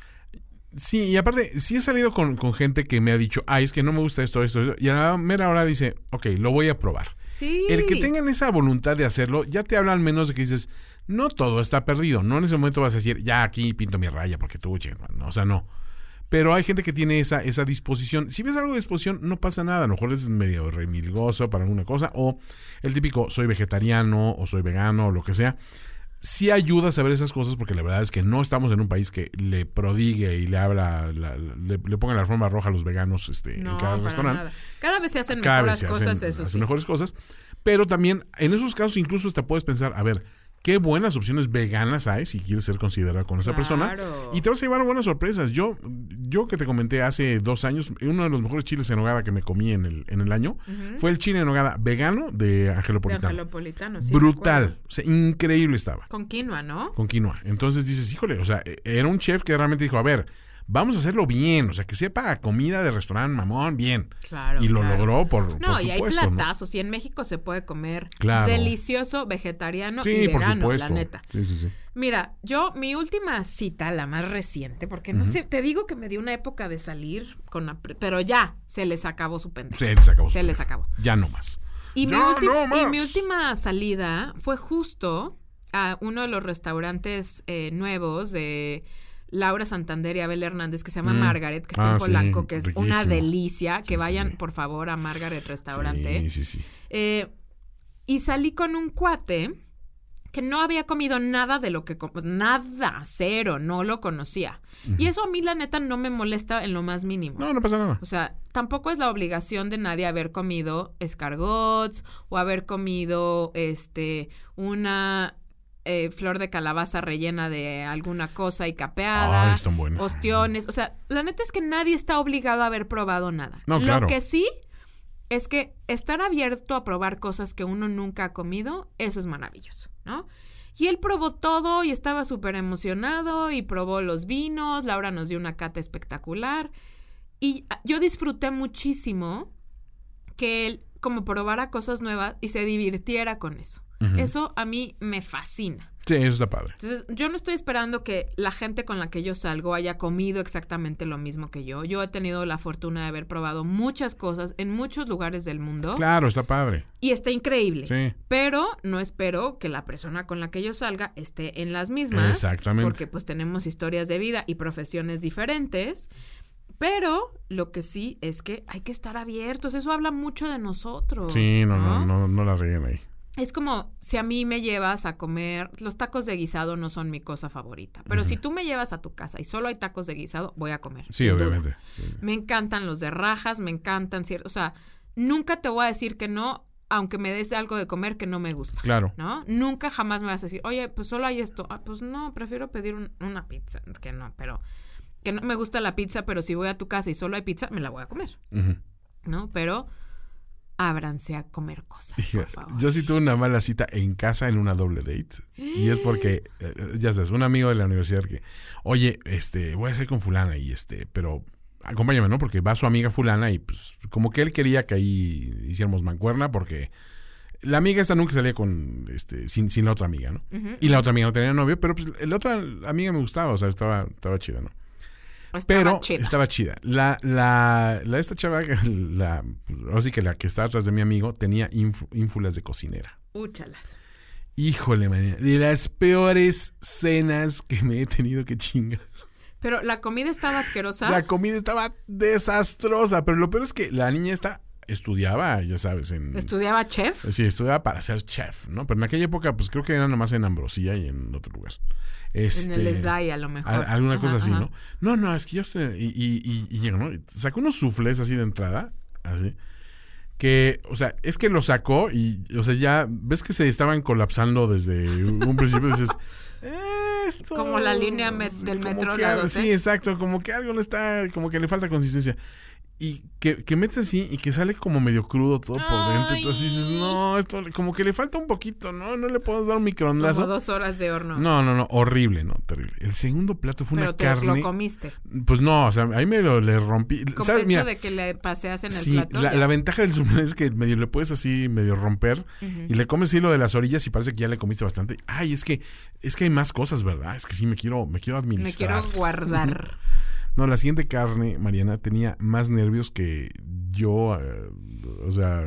Sí, y aparte, sí he salido con, con gente que me ha dicho, ay, es que no me gusta esto, esto, esto", y a la mera hora dice, ok, lo voy a probar. Sí. El que tengan esa voluntad de hacerlo, ya te habla al menos de que dices, no todo está perdido. No en ese momento vas a decir, ya aquí pinto mi raya porque tú, chinga, no, o sea, no. Pero hay gente que tiene esa, esa disposición. Si ves algo de disposición, no pasa nada. A lo mejor es medio remilgoso para alguna cosa. O el típico, soy vegetariano o soy vegano o lo que sea. Sí ayuda a saber esas cosas porque la verdad es que no estamos en un país que le prodigue y le habla, la- la- le, le ponga la forma roja a los veganos este, No, en cada restaurante nada. Cada vez se hacen cada mejores se cosas, hacen, eso hacen sí. mejores cosas. Pero también, en esos casos, incluso hasta puedes pensar, a ver, qué buenas opciones veganas hay si quieres ser considerado con esa persona. Y te vas a llevar buenas sorpresas. Yo, yo que te comenté hace dos años, uno de los mejores chiles en nogada que me comí en el, en el año fue el chile en nogada vegano de De Angelopolitano. sí. Brutal. O sea, increíble estaba. Con quinoa, ¿no? Con quinoa. Entonces dices, híjole, o sea, e- era un chef que realmente dijo, a ver, vamos a hacerlo bien, o sea, que sepa comida de restaurante mamón, bien. Claro. y lo claro. logró por, No, por y hay supuesto. ¿no? platazos. Y en México se puede comer Claro. delicioso, vegetariano Sí, y por vegano, supuesto. la neta. Sí, sí, sí. Mira, yo, mi última cita, la más reciente, porque no sé, te digo que me dio una época de salir con la pero ya se les acabó su pendejo. Se les acabó. su Se les acabó. Ya no más. Y, mi, Ya ulti- no y más. mi última salida fue justo a uno de los restaurantes eh, nuevos de Laura Santander y Abel Hernández que se llama Mm. Margaret, que está Ah, en sí, Polanco, que es una delicia. Sí, que vayan, sí. por favor, a Margaret Restaurante. Sí, sí, sí. Eh, y salí con un cuate que no había comido nada de lo que... com- Nada, cero, no lo conocía. Y eso a mí, la neta, no me molesta en lo más mínimo. No, no pasa nada. O sea, tampoco es la obligación de nadie haber comido escargots o haber comido este una eh, flor de calabaza rellena de alguna cosa y capeada, Ay, están buenas. ostiones. O sea, la neta es que nadie está obligado a haber probado nada. No, Lo claro. que sí es que estar abierto a probar cosas que uno nunca ha comido, eso es maravilloso, ¿no? Y él probó todo y estaba súper emocionado y probó los vinos. Laura nos dio una cata espectacular. Y ah, yo disfruté muchísimo que él como probara cosas nuevas y se divirtiera con eso. Eso a mí me fascina. Sí, eso está padre. Entonces, yo no estoy esperando que la gente con la que yo salgo haya comido exactamente lo mismo que yo. Yo he tenido la fortuna de haber probado muchas cosas en muchos lugares del mundo. Claro, está padre. Y está increíble. Sí. Pero no espero que la persona con la que yo salga esté en las mismas. Exactamente. Porque pues tenemos historias de vida y profesiones diferentes. Pero lo que sí es que hay que estar abiertos. Eso habla mucho de nosotros. Sí, no, no, no, no la reguen ahí. Es como si a mí me llevas a comer, los tacos de guisado no son mi cosa favorita, pero si tú me llevas a tu casa y solo hay tacos de guisado, voy a comer. Sí, obviamente. sí. Me encantan los de rajas, me encantan ciertos, o sea, nunca te voy a decir que no, aunque me des algo de comer que no me gusta. Claro. ¿No? Nunca jamás me vas a decir, oye, pues solo hay esto. Ah, pues no, prefiero pedir un- una pizza. Que no, pero que no me gusta la pizza, pero si voy a tu casa y solo hay pizza, me la voy a comer. ¿No? Pero ábranse a comer cosas, por favor. Yo sí tuve una mala cita en casa en una doble date. Y es porque, eh, ya sabes, un amigo de la universidad que, oye, este, voy a hacer con fulana y este, pero acompáñame, ¿no? Porque va su amiga fulana y pues como que él quería que ahí hiciéramos mancuerna porque la amiga esta nunca salía con, este, sin, sin la otra amiga, ¿no? Y la otra amiga no tenía novio, pero pues la otra amiga me gustaba, o sea, estaba, estaba chida, ¿no? Estaba Pero chida. estaba chida. La, la, la esta chava, la, ahora sí que la que está atrás de mi amigo, tenía ínfulas de cocinera. Úchalas. Híjole, manía, de las peores cenas que me he tenido que chingar. Pero la comida estaba asquerosa. La comida estaba desastrosa, pero lo peor es que la niña esta estudiaba, ya sabes, en... Estudiaba chef. Sí, estudiaba para ser chef, ¿no? Pero en aquella época, pues creo que era nomás en Ambrosía y en otro lugar. Este, En el SDAI a lo mejor. Al- alguna Ajá, cosa así, ajá. ¿no? No, no, es que yo estoy. Y, y, y, y ¿no? Sacó unos suflés así de entrada, así. Que, o sea, es que lo sacó y, o sea, ya ves que se estaban colapsando desde un principio. Dices, esto. Como la línea met- del metro que la algo- 12. Sí, exacto. Como que algo no está. Como que le falta consistencia. Y que, que metes así y que sale como medio crudo todo por dentro. Entonces dices, no, esto como que le falta un poquito, ¿no? No le podemos dar un Como microondazo. dos horas de horno. No, no, no, horrible, no, terrible. El segundo plato fue pero una te carne. lo comiste. Pues no, o sea, ahí medio le rompí. Como ¿Sabes? Mira, de que le paseas en el sí, plato. la, ventaja del zumo es que medio le puedes así medio romper y le comes hilo de las orillas y parece que ya le comiste bastante. Ay, es que es que hay más cosas, ¿verdad? Es que sí me quiero me quiero Me administrar. quiero guardar. No, la siguiente carne, Mariana, tenía más nervios que yo, eh, o sea,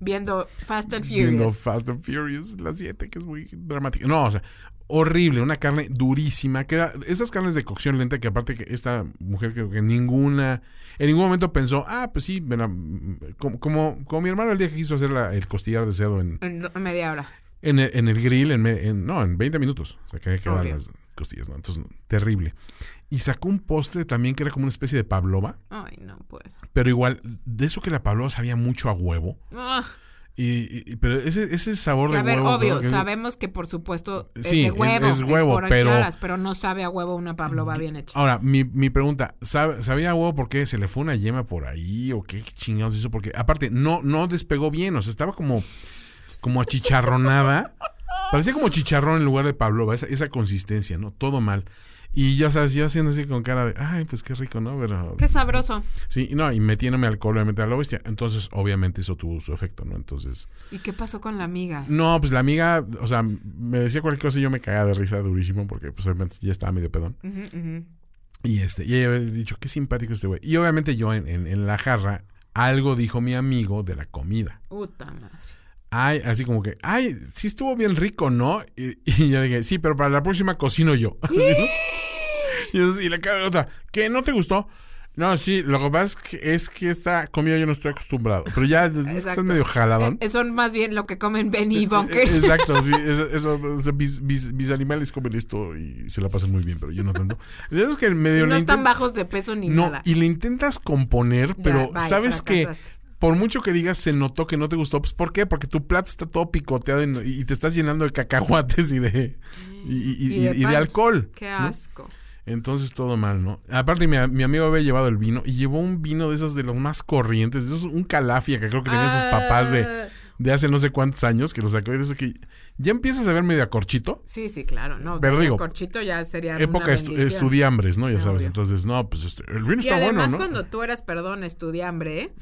Viendo Fast and viendo Furious. Fast and Furious, la 7, que es muy dramática. No, o sea, horrible, una carne durísima, que era esas carnes de cocción lenta que aparte que esta mujer creo que ninguna, en ningún momento pensó, ah, pues sí, bueno, como, como, como mi hermano el día que quiso hacer la- el costillar de cerdo en, En media hora. en, el, en el grill, en, no, en 20 minutos, o sea, que Obvio. las costillas, ¿no? Entonces, terrible. Y sacó un postre también que era como una especie de pavlova, Ay, no puedo. pero igual, de eso que la pavlova sabía mucho a huevo. Ah, Y, y- pero ese, ese sabor que de a ver, huevo. obvio, sabemos que por supuesto es Sí, de huevo. es huevo, por pero- claras, pero no sabe a huevo una pavlova bien hecha. Ahora, mi, mi pregunta, ¿sabe- ¿sabía a huevo por qué se le fue una yema por ahí o qué chingados hizo? Porque aparte no, no despegó bien, o sea, estaba como, como achicharronada. Parecía como chicharrón en lugar de pavlova, esa, esa consistencia, ¿no? Todo mal. Y ya sabes, yo haciendo así con cara de, ay, pues qué rico, ¿no? Pero Qué sabroso. sí, no, y metiéndome alcohol, obviamente a la bestia. Entonces, obviamente eso tuvo su efecto, ¿no? Entonces, ¿Y qué pasó con la amiga? no, pues la amiga, o sea, me decía cualquier cosa y yo me cagaba de risa durísimo porque pues obviamente ya estaba medio pedón. Y este, y ella había dicho, qué simpático este güey. Y obviamente yo en, en- en la jarra, algo dijo mi amigo de la comida. Puta madre. Ay, así como que, ay, sí estuvo bien rico, ¿no? Y, y yo dije, sí, pero para la próxima cocino yo. Así, ¿no? Y, entonces, y la cara de otra, ¿qué? ¿No te gustó? No, sí, lo que pasa es que, es que esta comida yo no estoy acostumbrado. Pero ya es que estás medio jaladón. Eh, son más bien lo que comen Benny y Bunkers. Exacto, sí, eso, sea, mis, mis- mis animales comen esto y se la pasan muy bien, pero yo no tanto. Esos que medio no están bajos de peso ni No, nada. y le intentas componer, Ya, pero bye, sabes que por mucho que digas se notó que no te gustó, pues ¿por qué? Porque tu plato está todo picoteado y, y te estás llenando de cacahuates y de y, y- Y de alcohol. Qué ¿no? Entonces todo mal, ¿no? Aparte mi, mi amigo había llevado el vino y llevó un vino de esos de los más corrientes, de esos un calafia que creo que tenían sus papás de Ah, de hace no sé cuántos años que lo sacó y de eso que ya empiezas a ver medio acorchito. Sí, sí, claro, no. Pero digo, corchito ya sería Época estu- estudiambres, ¿no? Ya sabes. Obvio. Entonces, no, pues este, el vino Y está además bueno, ¿no? cuando tú eras, perdón, estudiambre,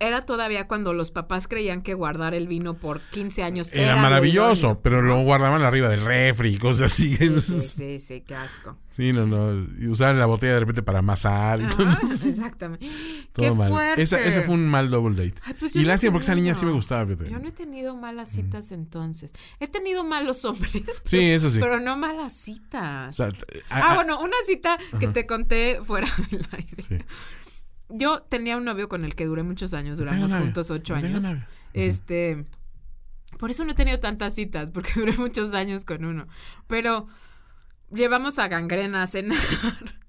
era todavía cuando los papás creían que guardar el vino por 15 años era, Era lo maravilloso, pero lo guardaban arriba del refri y cosas así. Sí, sí, sí, sí, qué asco. Sí, no, no. Y usaban la botella de repente para amasar. Ajá, exactamente. Todo qué mal. fuerte. Esa- ese fue un mal double date. Ay, pues y no he lástima porque esa niña sí me gustaba, fíjate. Yo no he tenido malas citas entonces. He tenido malos hombres. Sí, eso sí. Pero no malas citas. O sea, t- a- ah, a- bueno, una cita que te conté fuera del aire. Sí. Yo tenía un novio con el que duré muchos años, Tengo duramos novio, juntos ocho tengo años. novio. Este, por eso no he tenido tantas citas, porque duré muchos años con uno. Pero llevamos a Gangrena a cenar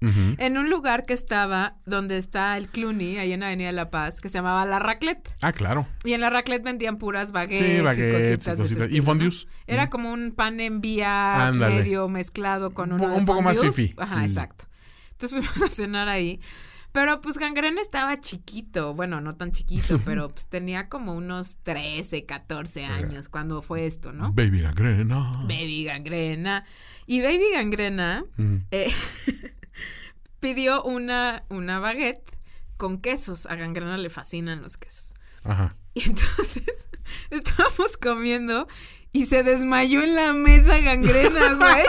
en un lugar que estaba donde está el Cluny, ahí en Avenida La Paz, que se llamaba La Raclette. Ah, claro. Y en la raclette vendían puras baguettes, Sí, baguettes y y cositas. de cositas. Y. Era como un pan en vía Ándale. medio mezclado con Un un poco más fifí. Ajá, sí. exacto. Entonces fuimos a cenar ahí. Pero pues Gangrena estaba chiquito, bueno, no tan chiquito, pero pues tenía como unos 13, 14 años cuando fue esto, ¿no? Baby gangrena. Baby Gangrena. Y Baby Gangrena Ujú. eh, pidió una, una baguette con quesos. A Gangrena le fascinan los quesos. Ajá. Y entonces estábamos comiendo y se desmayó en la mesa gangrena, güey.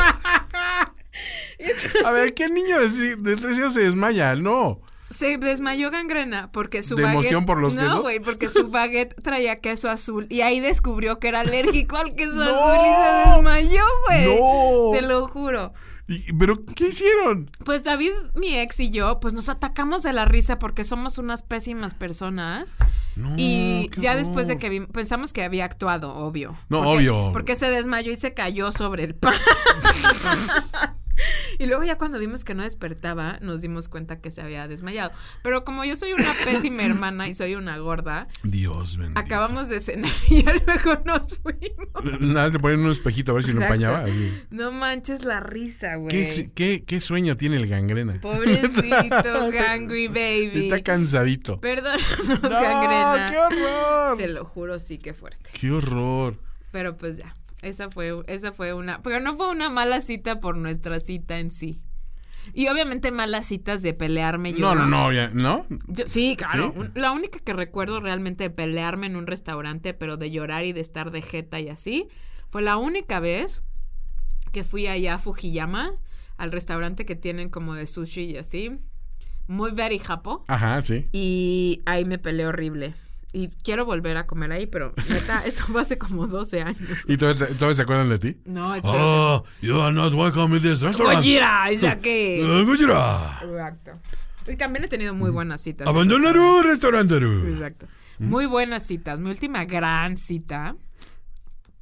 A ver, ¿qué niño de, de 13 años se desmaya? No. Se desmayó gangrena porque su ¿De baguette. emoción por los no, quesos? güey, porque su baguette traía queso azul y ahí descubrió que era alérgico al queso ¡No! azul y se desmayó, güey. No. Te lo juro. Y- ¿Pero qué hicieron? Pues David, mi ex y yo, pues nos atacamos de la risa porque somos unas pésimas personas. No, Y ya después de que vi- pensamos que había actuado, obvio. No, Porque- obvio. Porque se desmayó y se cayó sobre el pan. y luego ya cuando vimos que no despertaba, nos dimos cuenta que se había desmayado. Pero como yo soy una pésima hermana y soy una gorda, Dios bendito. acabamos de cenar y ya luego nos fuimos. Nada, le ponen un espejito a ver si no Exacto. empañaba. así. No manches la risa, ¿Qué, güey. qué sueño tiene el gangrena? Pobrecito, Gangry Baby. Está cansadito. Perdónanos, No, gangrena. qué horror. Te lo juro, sí, qué fuerte. Qué horror. Pero pues ya, esa fue, esa fue una, pero no fue una mala cita por nuestra cita en sí. Y obviamente malas citas de pelearme yo. No, no, no, ya, ¿no? Yo- sí, claro. La única que recuerdo realmente de pelearme en un restaurante, pero de llorar y de estar de jeta y así, fue la única vez que fui allá a Fujiyama, al restaurante que tienen como de sushi y así. Muy very japo. Ajá, sí. Y ahí me peleé horrible. Y quiero volver a comer ahí, pero neta, eso fue hace como 12 años. ¿Y todavía, todavía se acuerdan de ti? No, espero. Oh, you are not welcome in this restaurant. Gojira, ya que. Eh, Gojira. Exacto. Y también he tenido muy buenas citas. Abandonaru restaurantaru. Exacto. Muy buenas citas. Mi última gran cita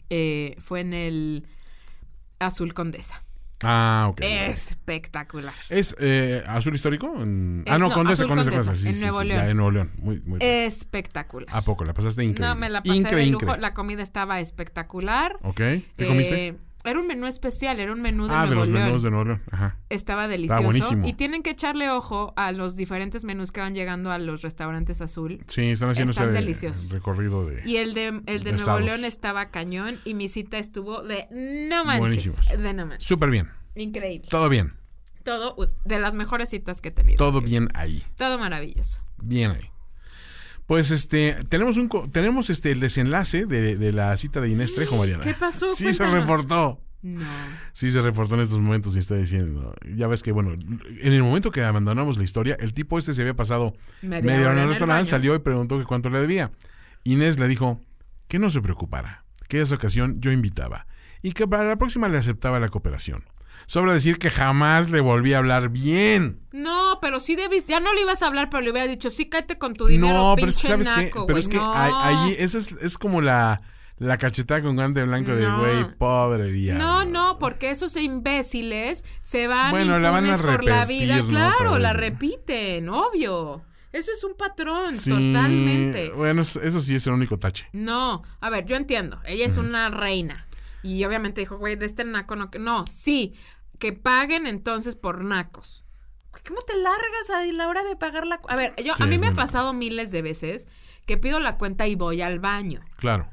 eh, fue en el Azul Condesa. Ah, ok. Espectacular. ¿Es eh, azul histórico? En- Eh, ah, no, no, Condesa, Condesa, Condesa. Sí, en sí, Nuevo sí, León. ya en Nuevo León. Muy, muy bien. Espectacular. ¿A poco? ¿La pasaste increíble? No, me la pasé Incre, de lujo. La comida estaba espectacular. Ok. ¿Qué Eh, comiste? Era un menú especial, era un menú de Ah, de Nuevo los León. menús de Nuevo León. Ajá. Estaba delicioso. buenísimo. Y tienen que echarle ojo a los diferentes menús que van llegando a los restaurantes azul. Sí, están haciendo Están ese deliciosos. recorrido de... Y el de, el de Nuevo Estados. León estaba cañón y mi cita estuvo de no manches. Buenísimos. De no manches. Súper bien. Increíble. Todo bien. Todo de las mejores citas que he tenido. Todo bien ahí. Todo maravilloso. Bien ahí. Pues este, tenemos un tenemos este el desenlace de, de la cita de Inés Trejo, Mariana. ¿Qué pasó? Sí se reportó. No. Sí se reportó en estos momentos y está diciendo. Ya ves que, bueno, en el momento que abandonamos la historia, el tipo este se había pasado Media media hora en el restaurante, salió y preguntó que cuánto le debía. Inés le dijo que no se preocupara, que esa ocasión yo invitaba y que para la próxima le aceptaba la cooperación. Sobra decir que jamás le volví a hablar bien. No, pero sí debiste. Ya no le ibas a hablar, pero le hubiera dicho, sí, cállate con tu dinero, no, pero es que sabes que, pero es que no. ahí, ahí- esa es, es como la, la cachetada con guante blanco de No. güey, pobre día. No, no, porque esos imbéciles se van Bueno, la van a impunes por la repetir, vida. ¿no? Claro, la repiten, obvio. Eso es un patrón, Sí, totalmente. Bueno, eso sí es el único tache. No, a ver, yo entiendo. Ella es una reina. Y obviamente dijo, güey, de este naco no. No, sí, que paguen entonces por nacos. ¿Cómo te largas a la hora de pagar la.? A ver, yo, Sí, a mí me ha pasado miles de veces que pido la cuenta y voy al baño. Claro.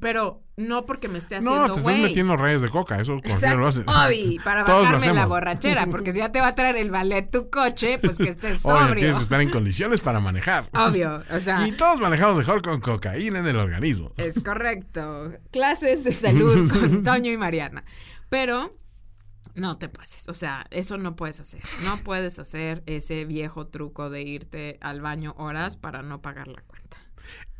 Pero no porque me esté No, haciendo te estás metiendo rayas de coca, eso cualquiera lo hace. obvi, para Todos bajarme la borrachera, porque si ya te va a traer el ballet tu coche, pues que estés sobrio. tienes que estar en condiciones para manejar. Obvio, o sea, Y todos manejamos mejor con cocaína en el organismo. es correcto. Clases de salud con Toño y Mariana. Pero no te pases, o sea, eso no puedes hacer. No puedes hacer ese viejo truco de irte al baño horas para no pagar la cuenta.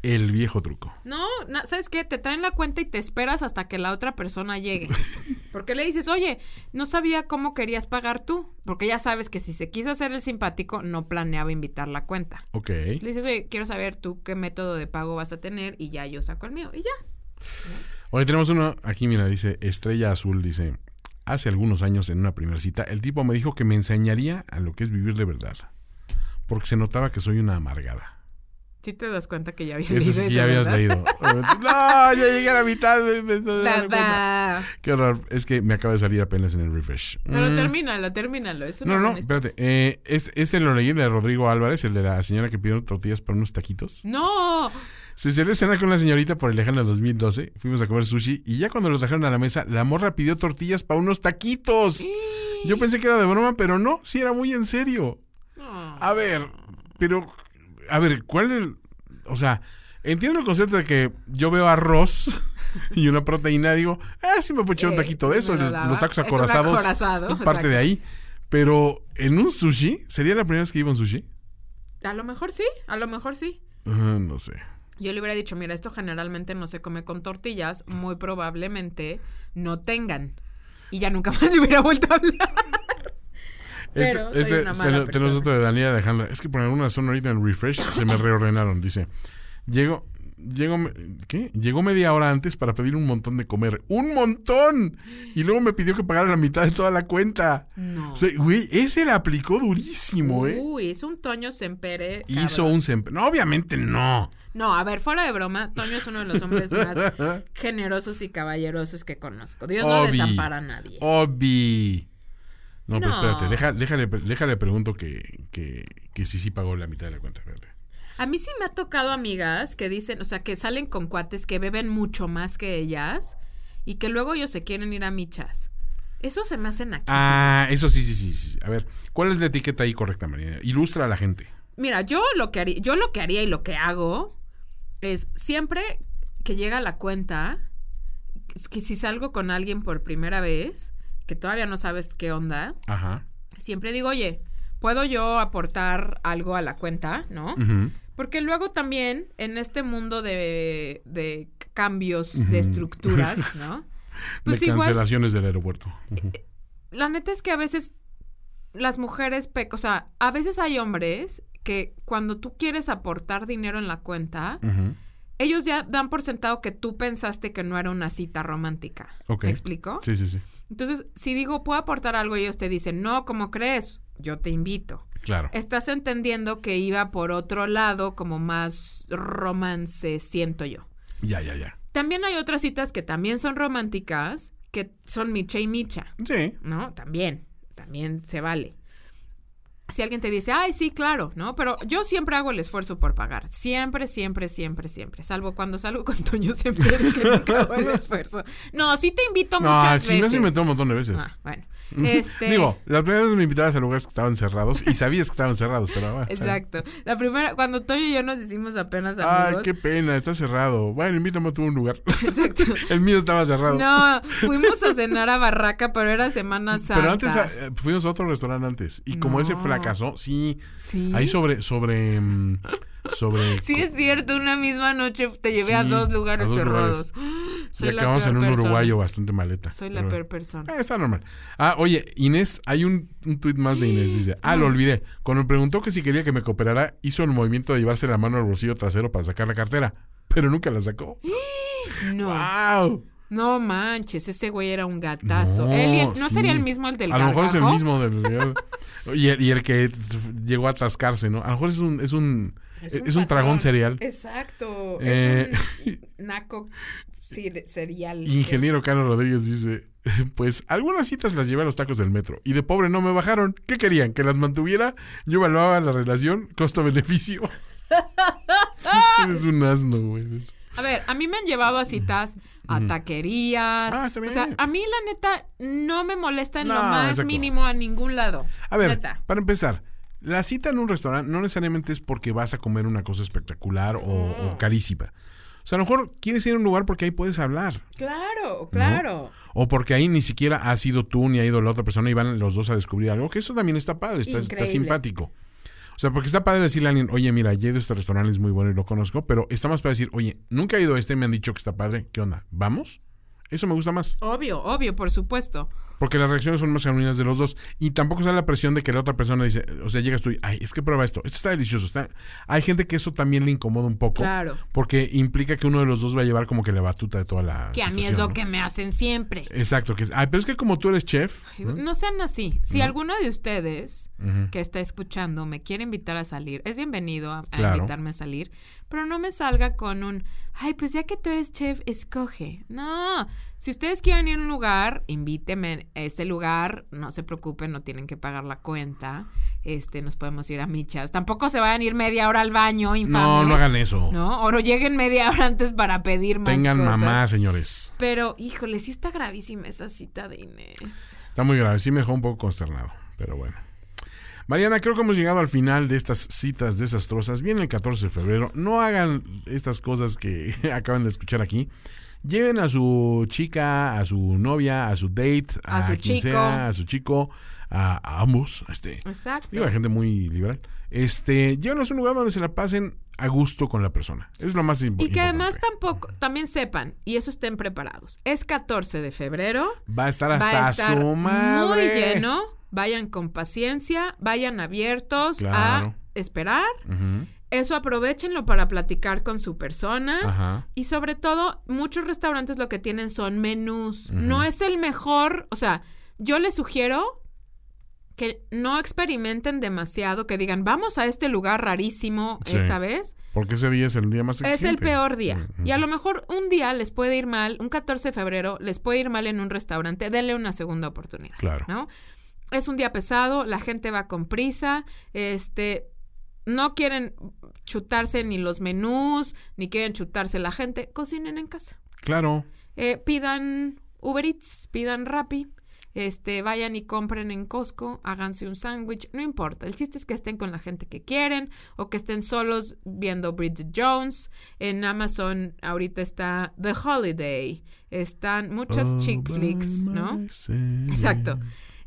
El viejo truco. No, na- ¿sabes qué? Te traen la cuenta y te esperas hasta que la otra persona llegue. Porque le dices, oye, no sabía cómo querías pagar tú. Porque ya sabes que si se quiso hacer el simpático, no planeaba invitar la cuenta. Ok. Le dices, oye, quiero saber tú qué método de pago vas a tener y ya yo saco el mío. Y ya. Oye, tenemos uno aquí, mira, dice Estrella Azul, dice, hace algunos años en una primera cita, el tipo me dijo que me enseñaría a lo que es vivir de verdad. Porque se notaba que soy una amargada. Sí te das cuenta que ya había Eso leído sí eso, ya habías leído. No, ya llegué a la mitad. Papá. Qué horror. Es que me acaba de salir apenas en el refresh. Pero Mm. termínalo, termínalo. No, no, espérate. Eh, este, este lo leí de Rodrigo Álvarez, el de la señora que pidió tortillas para unos taquitos. No, Se salió a cenar con una señorita por el lejano 2012. Fuimos a comer sushi y ya cuando lo trajeron a la mesa, la morra pidió tortillas para unos taquitos. Yo pensé que era de broma, pero no, sí era muy en serio. No. A ver, pero, a ver, ¿cuál es el- O sea, entiendo el concepto de que yo veo arroz y una proteína, digo, ah, sí me puedo echar un Eh, taquito de eso, el- los tacos acorazados. acorazado, parte de ahí. Pero en un sushi, ¿sería la primera vez que iba a un sushi? A lo mejor sí, a lo mejor sí. Ah, no sé. Yo le hubiera dicho, mira, esto generalmente no se come con tortillas, muy probablemente no tengan. Y ya nunca más le hubiera vuelto a hablar. Pero Este, soy este, una mala tenemos persona. otro de Daniela Alejandra. Es que por alguna razón ahorita en refresh se me reordenaron. Dice, llego, llego, me- ¿qué? Llegó media hora antes para pedir un montón de comer. ¡Un montón! Y luego me pidió que pagara la mitad de toda la cuenta. No. O sea, güey, ese la aplicó durísimo, ¿eh? Uy, es un Toño Sempere. Hizo cabrón. un... semp- No, obviamente no. No, a ver, fuera de broma, Toño es uno de los hombres más generosos y caballerosos que conozco. Dios no desampara a nadie. Obi. No, pero No. espérate, deja- déjale, déjale pregunto que, que, que sí, sí pagó la mitad de la cuenta. Espérate. A mí sí me ha tocado amigas que dicen, o sea, que salen con cuates que beben mucho más que ellas y que luego ellos se quieren ir a michas. Eso se me hace naquísimo. Ah, eso sí, sí, sí, sí. A ver, ¿cuál es la etiqueta ahí correcta, Marina? Ilustra a la gente. Mira, yo lo que haría, yo lo que haría y lo que hago es siempre que llega la cuenta, es que si salgo con alguien por primera vez, que todavía no sabes qué onda, Ajá. siempre digo, oye, ¿puedo yo aportar algo a la cuenta? ¿No? Porque luego también en este mundo de, de cambios de estructuras, ¿no? Pues de igual, cancelaciones del aeropuerto. Ujú. la neta es que a veces las mujeres, o sea, a veces hay hombres que cuando tú quieres aportar dinero en la cuenta, ellos ya dan por sentado que tú pensaste que no era una cita romántica. ¿Me explico? Sí, sí, sí. Entonces, si digo, ¿puedo aportar algo? Ellos te dicen, no, ¿cómo crees? Yo te invito. Claro. Estás entendiendo que iba por otro lado, como más romance, siento yo. Ya, ya, ya. También hay otras citas que también son románticas, que son micha y micha, Sí. ¿no? También, también se vale. Si alguien te dice, ay, sí, claro, ¿no? Pero yo siempre hago el esfuerzo por pagar. Siempre, siempre, siempre, siempre. Salvo cuando salgo con Toño, siempre que nunca hago el esfuerzo. No, sí te invito No, muchas sí me has veces. inventado un montón de veces. Ah, bueno. Este... Digo, la primera vez me invitabas a lugares que estaban cerrados y sabías que estaban cerrados, pero bueno. Exacto. La primera, cuando Toño y yo nos hicimos apenas Ay, amigos. qué pena, está cerrado. Bueno, invítame a un lugar. Exacto. El mío estaba cerrado. No, fuimos a cenar a Barraca, pero era Semana Santa. Pero antes eh, fuimos a otro restaurante antes. Y como ese No. fracasó, sí. Sí. Ahí sobre, sobre, mm, sobre. Sí, es cierto, una misma noche te llevé a dos lugares a dos cerrados. y Soy la acabamos en un persona. uruguayo bastante maleta. Soy la peor persona. Eh, está normal. Ah, oye, Inés, hay un, un tuit más de Inés. Dice, ah, lo olvidé. Cuando me preguntó que si quería que me cooperara, hizo el movimiento de llevarse la mano al bolsillo trasero para sacar la cartera. Pero nunca la sacó. No, ¡Wow! no manches, ese güey era un gatazo. No, Él y el- ¿No sí. sería el mismo el del A lo mejor es el mismo del y, el, y el que llegó a atascarse, ¿no? A lo mejor es un es un es un, patrón. dragón cereal. Exacto. Eh, Es un naco cereal. Ingeniero Carlos Rodríguez dice, pues algunas citas las llevé a los tacos del metro y de pobre no me bajaron. ¿Qué querían? ¿Que las mantuviera? Yo evaluaba la relación costo-beneficio. Eres un asno, güey. A ver, a mí me han llevado a citas a taquerías. Ah, está O sea, a mí la neta no me molesta en lo más exacto. mínimo a ningún lado. A ver, Neta. para empezar, la cita en un restaurante no necesariamente es porque vas a comer una cosa espectacular o, o carísima. O sea, a lo mejor quieres ir a un lugar porque ahí puedes hablar. Claro, claro. O porque ahí ni siquiera has sido tú ni ha ido la otra persona y van los dos a descubrir algo. Que eso también está padre, está, simpático. O sea, porque está padre decirle a alguien, oye, mira, ya he ido a este restaurante, es muy bueno y lo conozco, pero está más para decir, oye, nunca he ido a este y me han dicho que está padre, ¿qué onda? ¿Vamos? Eso me gusta más. Obvio, obvio, por supuesto. Porque las reacciones son más genuinas de los dos. Y tampoco sale la presión de que la otra persona dice, o sea, llegas tú y, ay, es que prueba esto, esto está delicioso. Está... Hay gente que eso también le incomoda un poco. Claro. Porque implica que uno de los dos va a llevar como que la batuta de toda la. Que a mí es lo ¿no? que me hacen siempre. Exacto, que es, ay, pero es que como tú eres chef. No sean así. Si alguno de ustedes que está escuchando me quiere invitar a salir, es bienvenido a, invitarme a salir, pero no me salga con un, ay, pues ya que tú eres chef, escoge. No, si ustedes quieren ir a un lugar, invíteme a ese lugar, no se preocupen, no tienen que pagar la cuenta. Este, nos podemos ir a michas. Tampoco se vayan a ir media hora al baño, infames. No, no hagan eso. No, o no lleguen media hora antes para pedir más Tengan cosas. mamá, señores. Pero, híjole, sí está gravísima esa cita de Inés. Está muy grave, sí me dejó un poco consternado, pero bueno. Mariana, creo que hemos llegado al final de estas citas desastrosas. Viene el 14 de febrero. No hagan estas cosas que acaban de escuchar aquí. Lleven a su chica, a su novia, a su date, a, A su quien chico. sea, a su chico, a, a ambos. Este, Exacto. digo, hay gente muy liberal. Este, llévenlos a un lugar donde se la pasen a gusto con la persona. Es lo más impo- Y que además importante. tampoco, también sepan, y eso estén preparados. Es 14 de febrero. Va a estar Va hasta a estar su madre. muy lleno. Vayan con paciencia, vayan abiertos Claro. a esperar. Ujú, Eso aprovechenlo para platicar con su persona. Ajá. Y sobre todo, muchos restaurantes lo que tienen son menús. No es el mejor, o sea, yo les sugiero que no experimenten demasiado, que digan, vamos a este lugar rarísimo Sí. esta vez. Porque ese día es el día más Es el exigente. peor día. Y a lo mejor un día les puede ir mal, un 14 de febrero les puede ir mal en un restaurante, denle una segunda oportunidad. Claro. ¿No? Es un día pesado, la gente va con prisa, este no quieren chutarse ni los menús, ni quieren chutarse la gente, cocinen en casa. Claro. Eh, pidan Uber Eats, pidan Rappi, este, vayan y compren en Costco, háganse un sándwich, no importa. El chiste es que estén con la gente que quieren o que estén solos viendo Bridget Jones. En Amazon ahorita está The Holiday, están muchas chick flicks, ¿no? Exacto.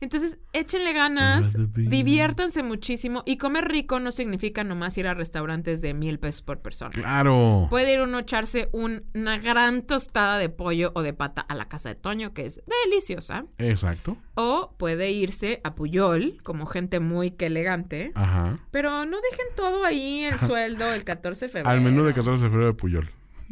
Entonces, échenle ganas, diviértanse muchísimo y comer rico no significa nomás ir a restaurantes de mil pesos por persona. Claro. Puede ir uno a echarse un- una gran tostada de pollo o de pata a la casa de Toño, que es deliciosa. Exacto. O puede irse a Puyol, como gente muy que elegante. Ajá. Pero no dejen todo ahí, el sueldo, el 14 de febrero. Al menú de 14 de febrero de Puyol.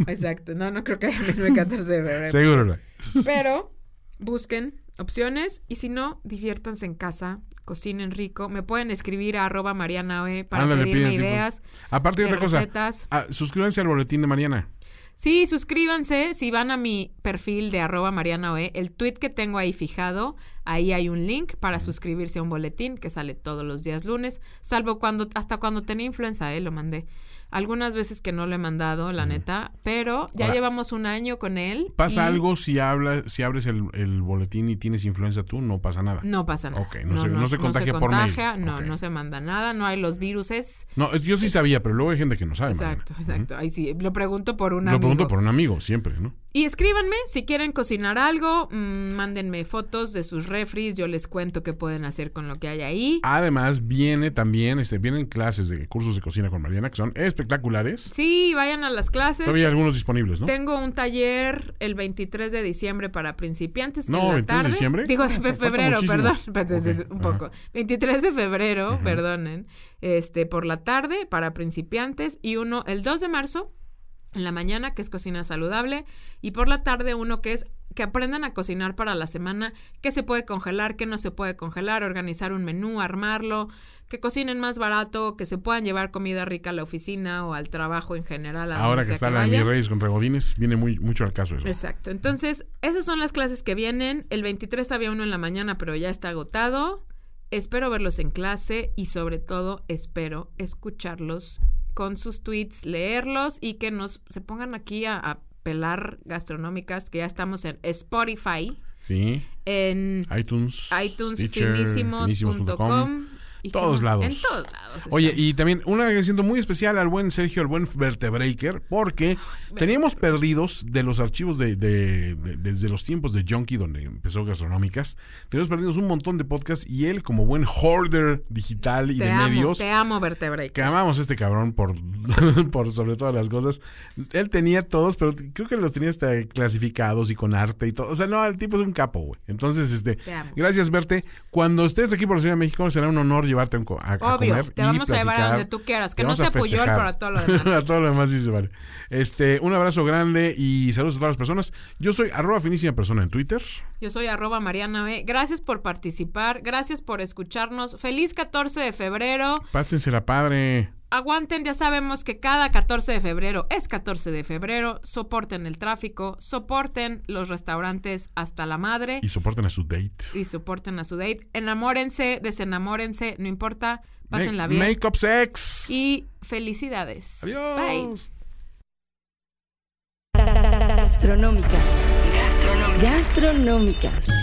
Exacto. No, no creo que haya menú de 14 de febrero. Seguro. Pero busquen opciones y si no, diviértanse en casa, cocinen rico. Me pueden escribir a arroba marianae para Ándale, pedirme piden tipos. ideas. Aparte de de otra cosa. recetas. ah, suscríbanse al boletín de Mariana. Sí, suscríbanse. Si van a mi perfil de arroba marianaoe, el tweet que tengo ahí fijado, ahí hay un link para suscribirse a un boletín que sale todos los días lunes, salvo cuando, hasta cuando tenía influenza, eh, lo mandé. Algunas veces que no lo he mandado, la neta, pero ya Ahora- llevamos un año con él. ¿Pasa y algo si habla, si abres el, el boletín y tienes influenza tú? No pasa nada. No pasa nada. Ok, no se- no se contagia por mail. contagia, No, no se manda nada, no hay los viruses. No, es- yo sí sabía, pero luego hay gente que no sabe. Exacto, Mariana. exacto. Ahí sí, lo pregunto por un Lo amigo. pregunto por un amigo, siempre, ¿no? Y escríbanme si quieren cocinar algo, mm, mándenme fotos de sus refris, yo les cuento qué pueden hacer con lo que hay ahí. Además, viene también, este, vienen clases de cursos de cocina con Mariana que son espectaculares. Sí, vayan a las clases. Todavía hay algunos disponibles, ¿no? Tengo un taller el 23 de diciembre para principiantes. No, en la 23 de tarde. diciembre. Digo, de febrero, perdón. Ok, Un ajá. poco. 23 de febrero, perdonen. Este, por la tarde para principiantes. Y uno el 2 de marzo, en la mañana, que es cocina saludable. Y por la tarde, uno que es que aprendan a cocinar para la semana, qué se puede congelar, qué no se puede congelar, organizar un menú, armarlo, que cocinen más barato, que se puedan llevar comida rica a la oficina o al trabajo en general. a Ahora que está la vayan. Mi Reyes contra Godines, viene muy, mucho al caso eso. Exacto. Entonces, esas son las clases que vienen. El 23 había uno en la mañana, pero ya está agotado. Espero verlos en clase y sobre todo espero escucharlos con sus tweets, leerlos y que nos se pongan aquí a, a pelar gastronómicas, que ya estamos en Spotify, Sí. en iTunes. iTunes, Stitcher, finísimos.com. finísimos.com. ¿Y qué Todos lados. En todos lados. Oye, y también un agradecimiento muy especial al buen Sergio, al buen Vertebreaker, porque teníamos perdidos de los archivos de, de- de- desde los tiempos de Junkie, donde empezó Gastronómicas, teníamos perdidos un montón de podcasts y él, como buen hoarder digital y te de amo, medios, te amo, Vertebrae. que amamos a este cabrón por, por sobre todas las cosas. Él tenía todos, pero creo que los tenía hasta clasificados y con arte y todo. O sea, no, el tipo es un capo, güey. Entonces, este, gracias, Verte. Cuando estés aquí por la Ciudad de México, será un honor llevarte a, un co- a, a Obvio, comer. te y vamos a llevar a donde tú quieras, que no sea Puyol, pero a todo lo demás. a todo lo demás sí se vale. Este, un abrazo grande y saludos a todas las personas. Yo soy arroba finísima persona en Twitter. Yo soy arroba Mariana B. Gracias por participar, gracias por escucharnos. Feliz 14 de febrero. Pásensela padre. Aguanten, ya sabemos que cada 14 de febrero es 14 de febrero. Soporten el tráfico, soporten los restaurantes hasta la madre Y soporten a su date. y soporten a su date. Enamórense, desenamórense, no importa, pásenla bien. Make up sex. Y felicidades. Adiós. Bye. Gastronómicas. Gastronómicas.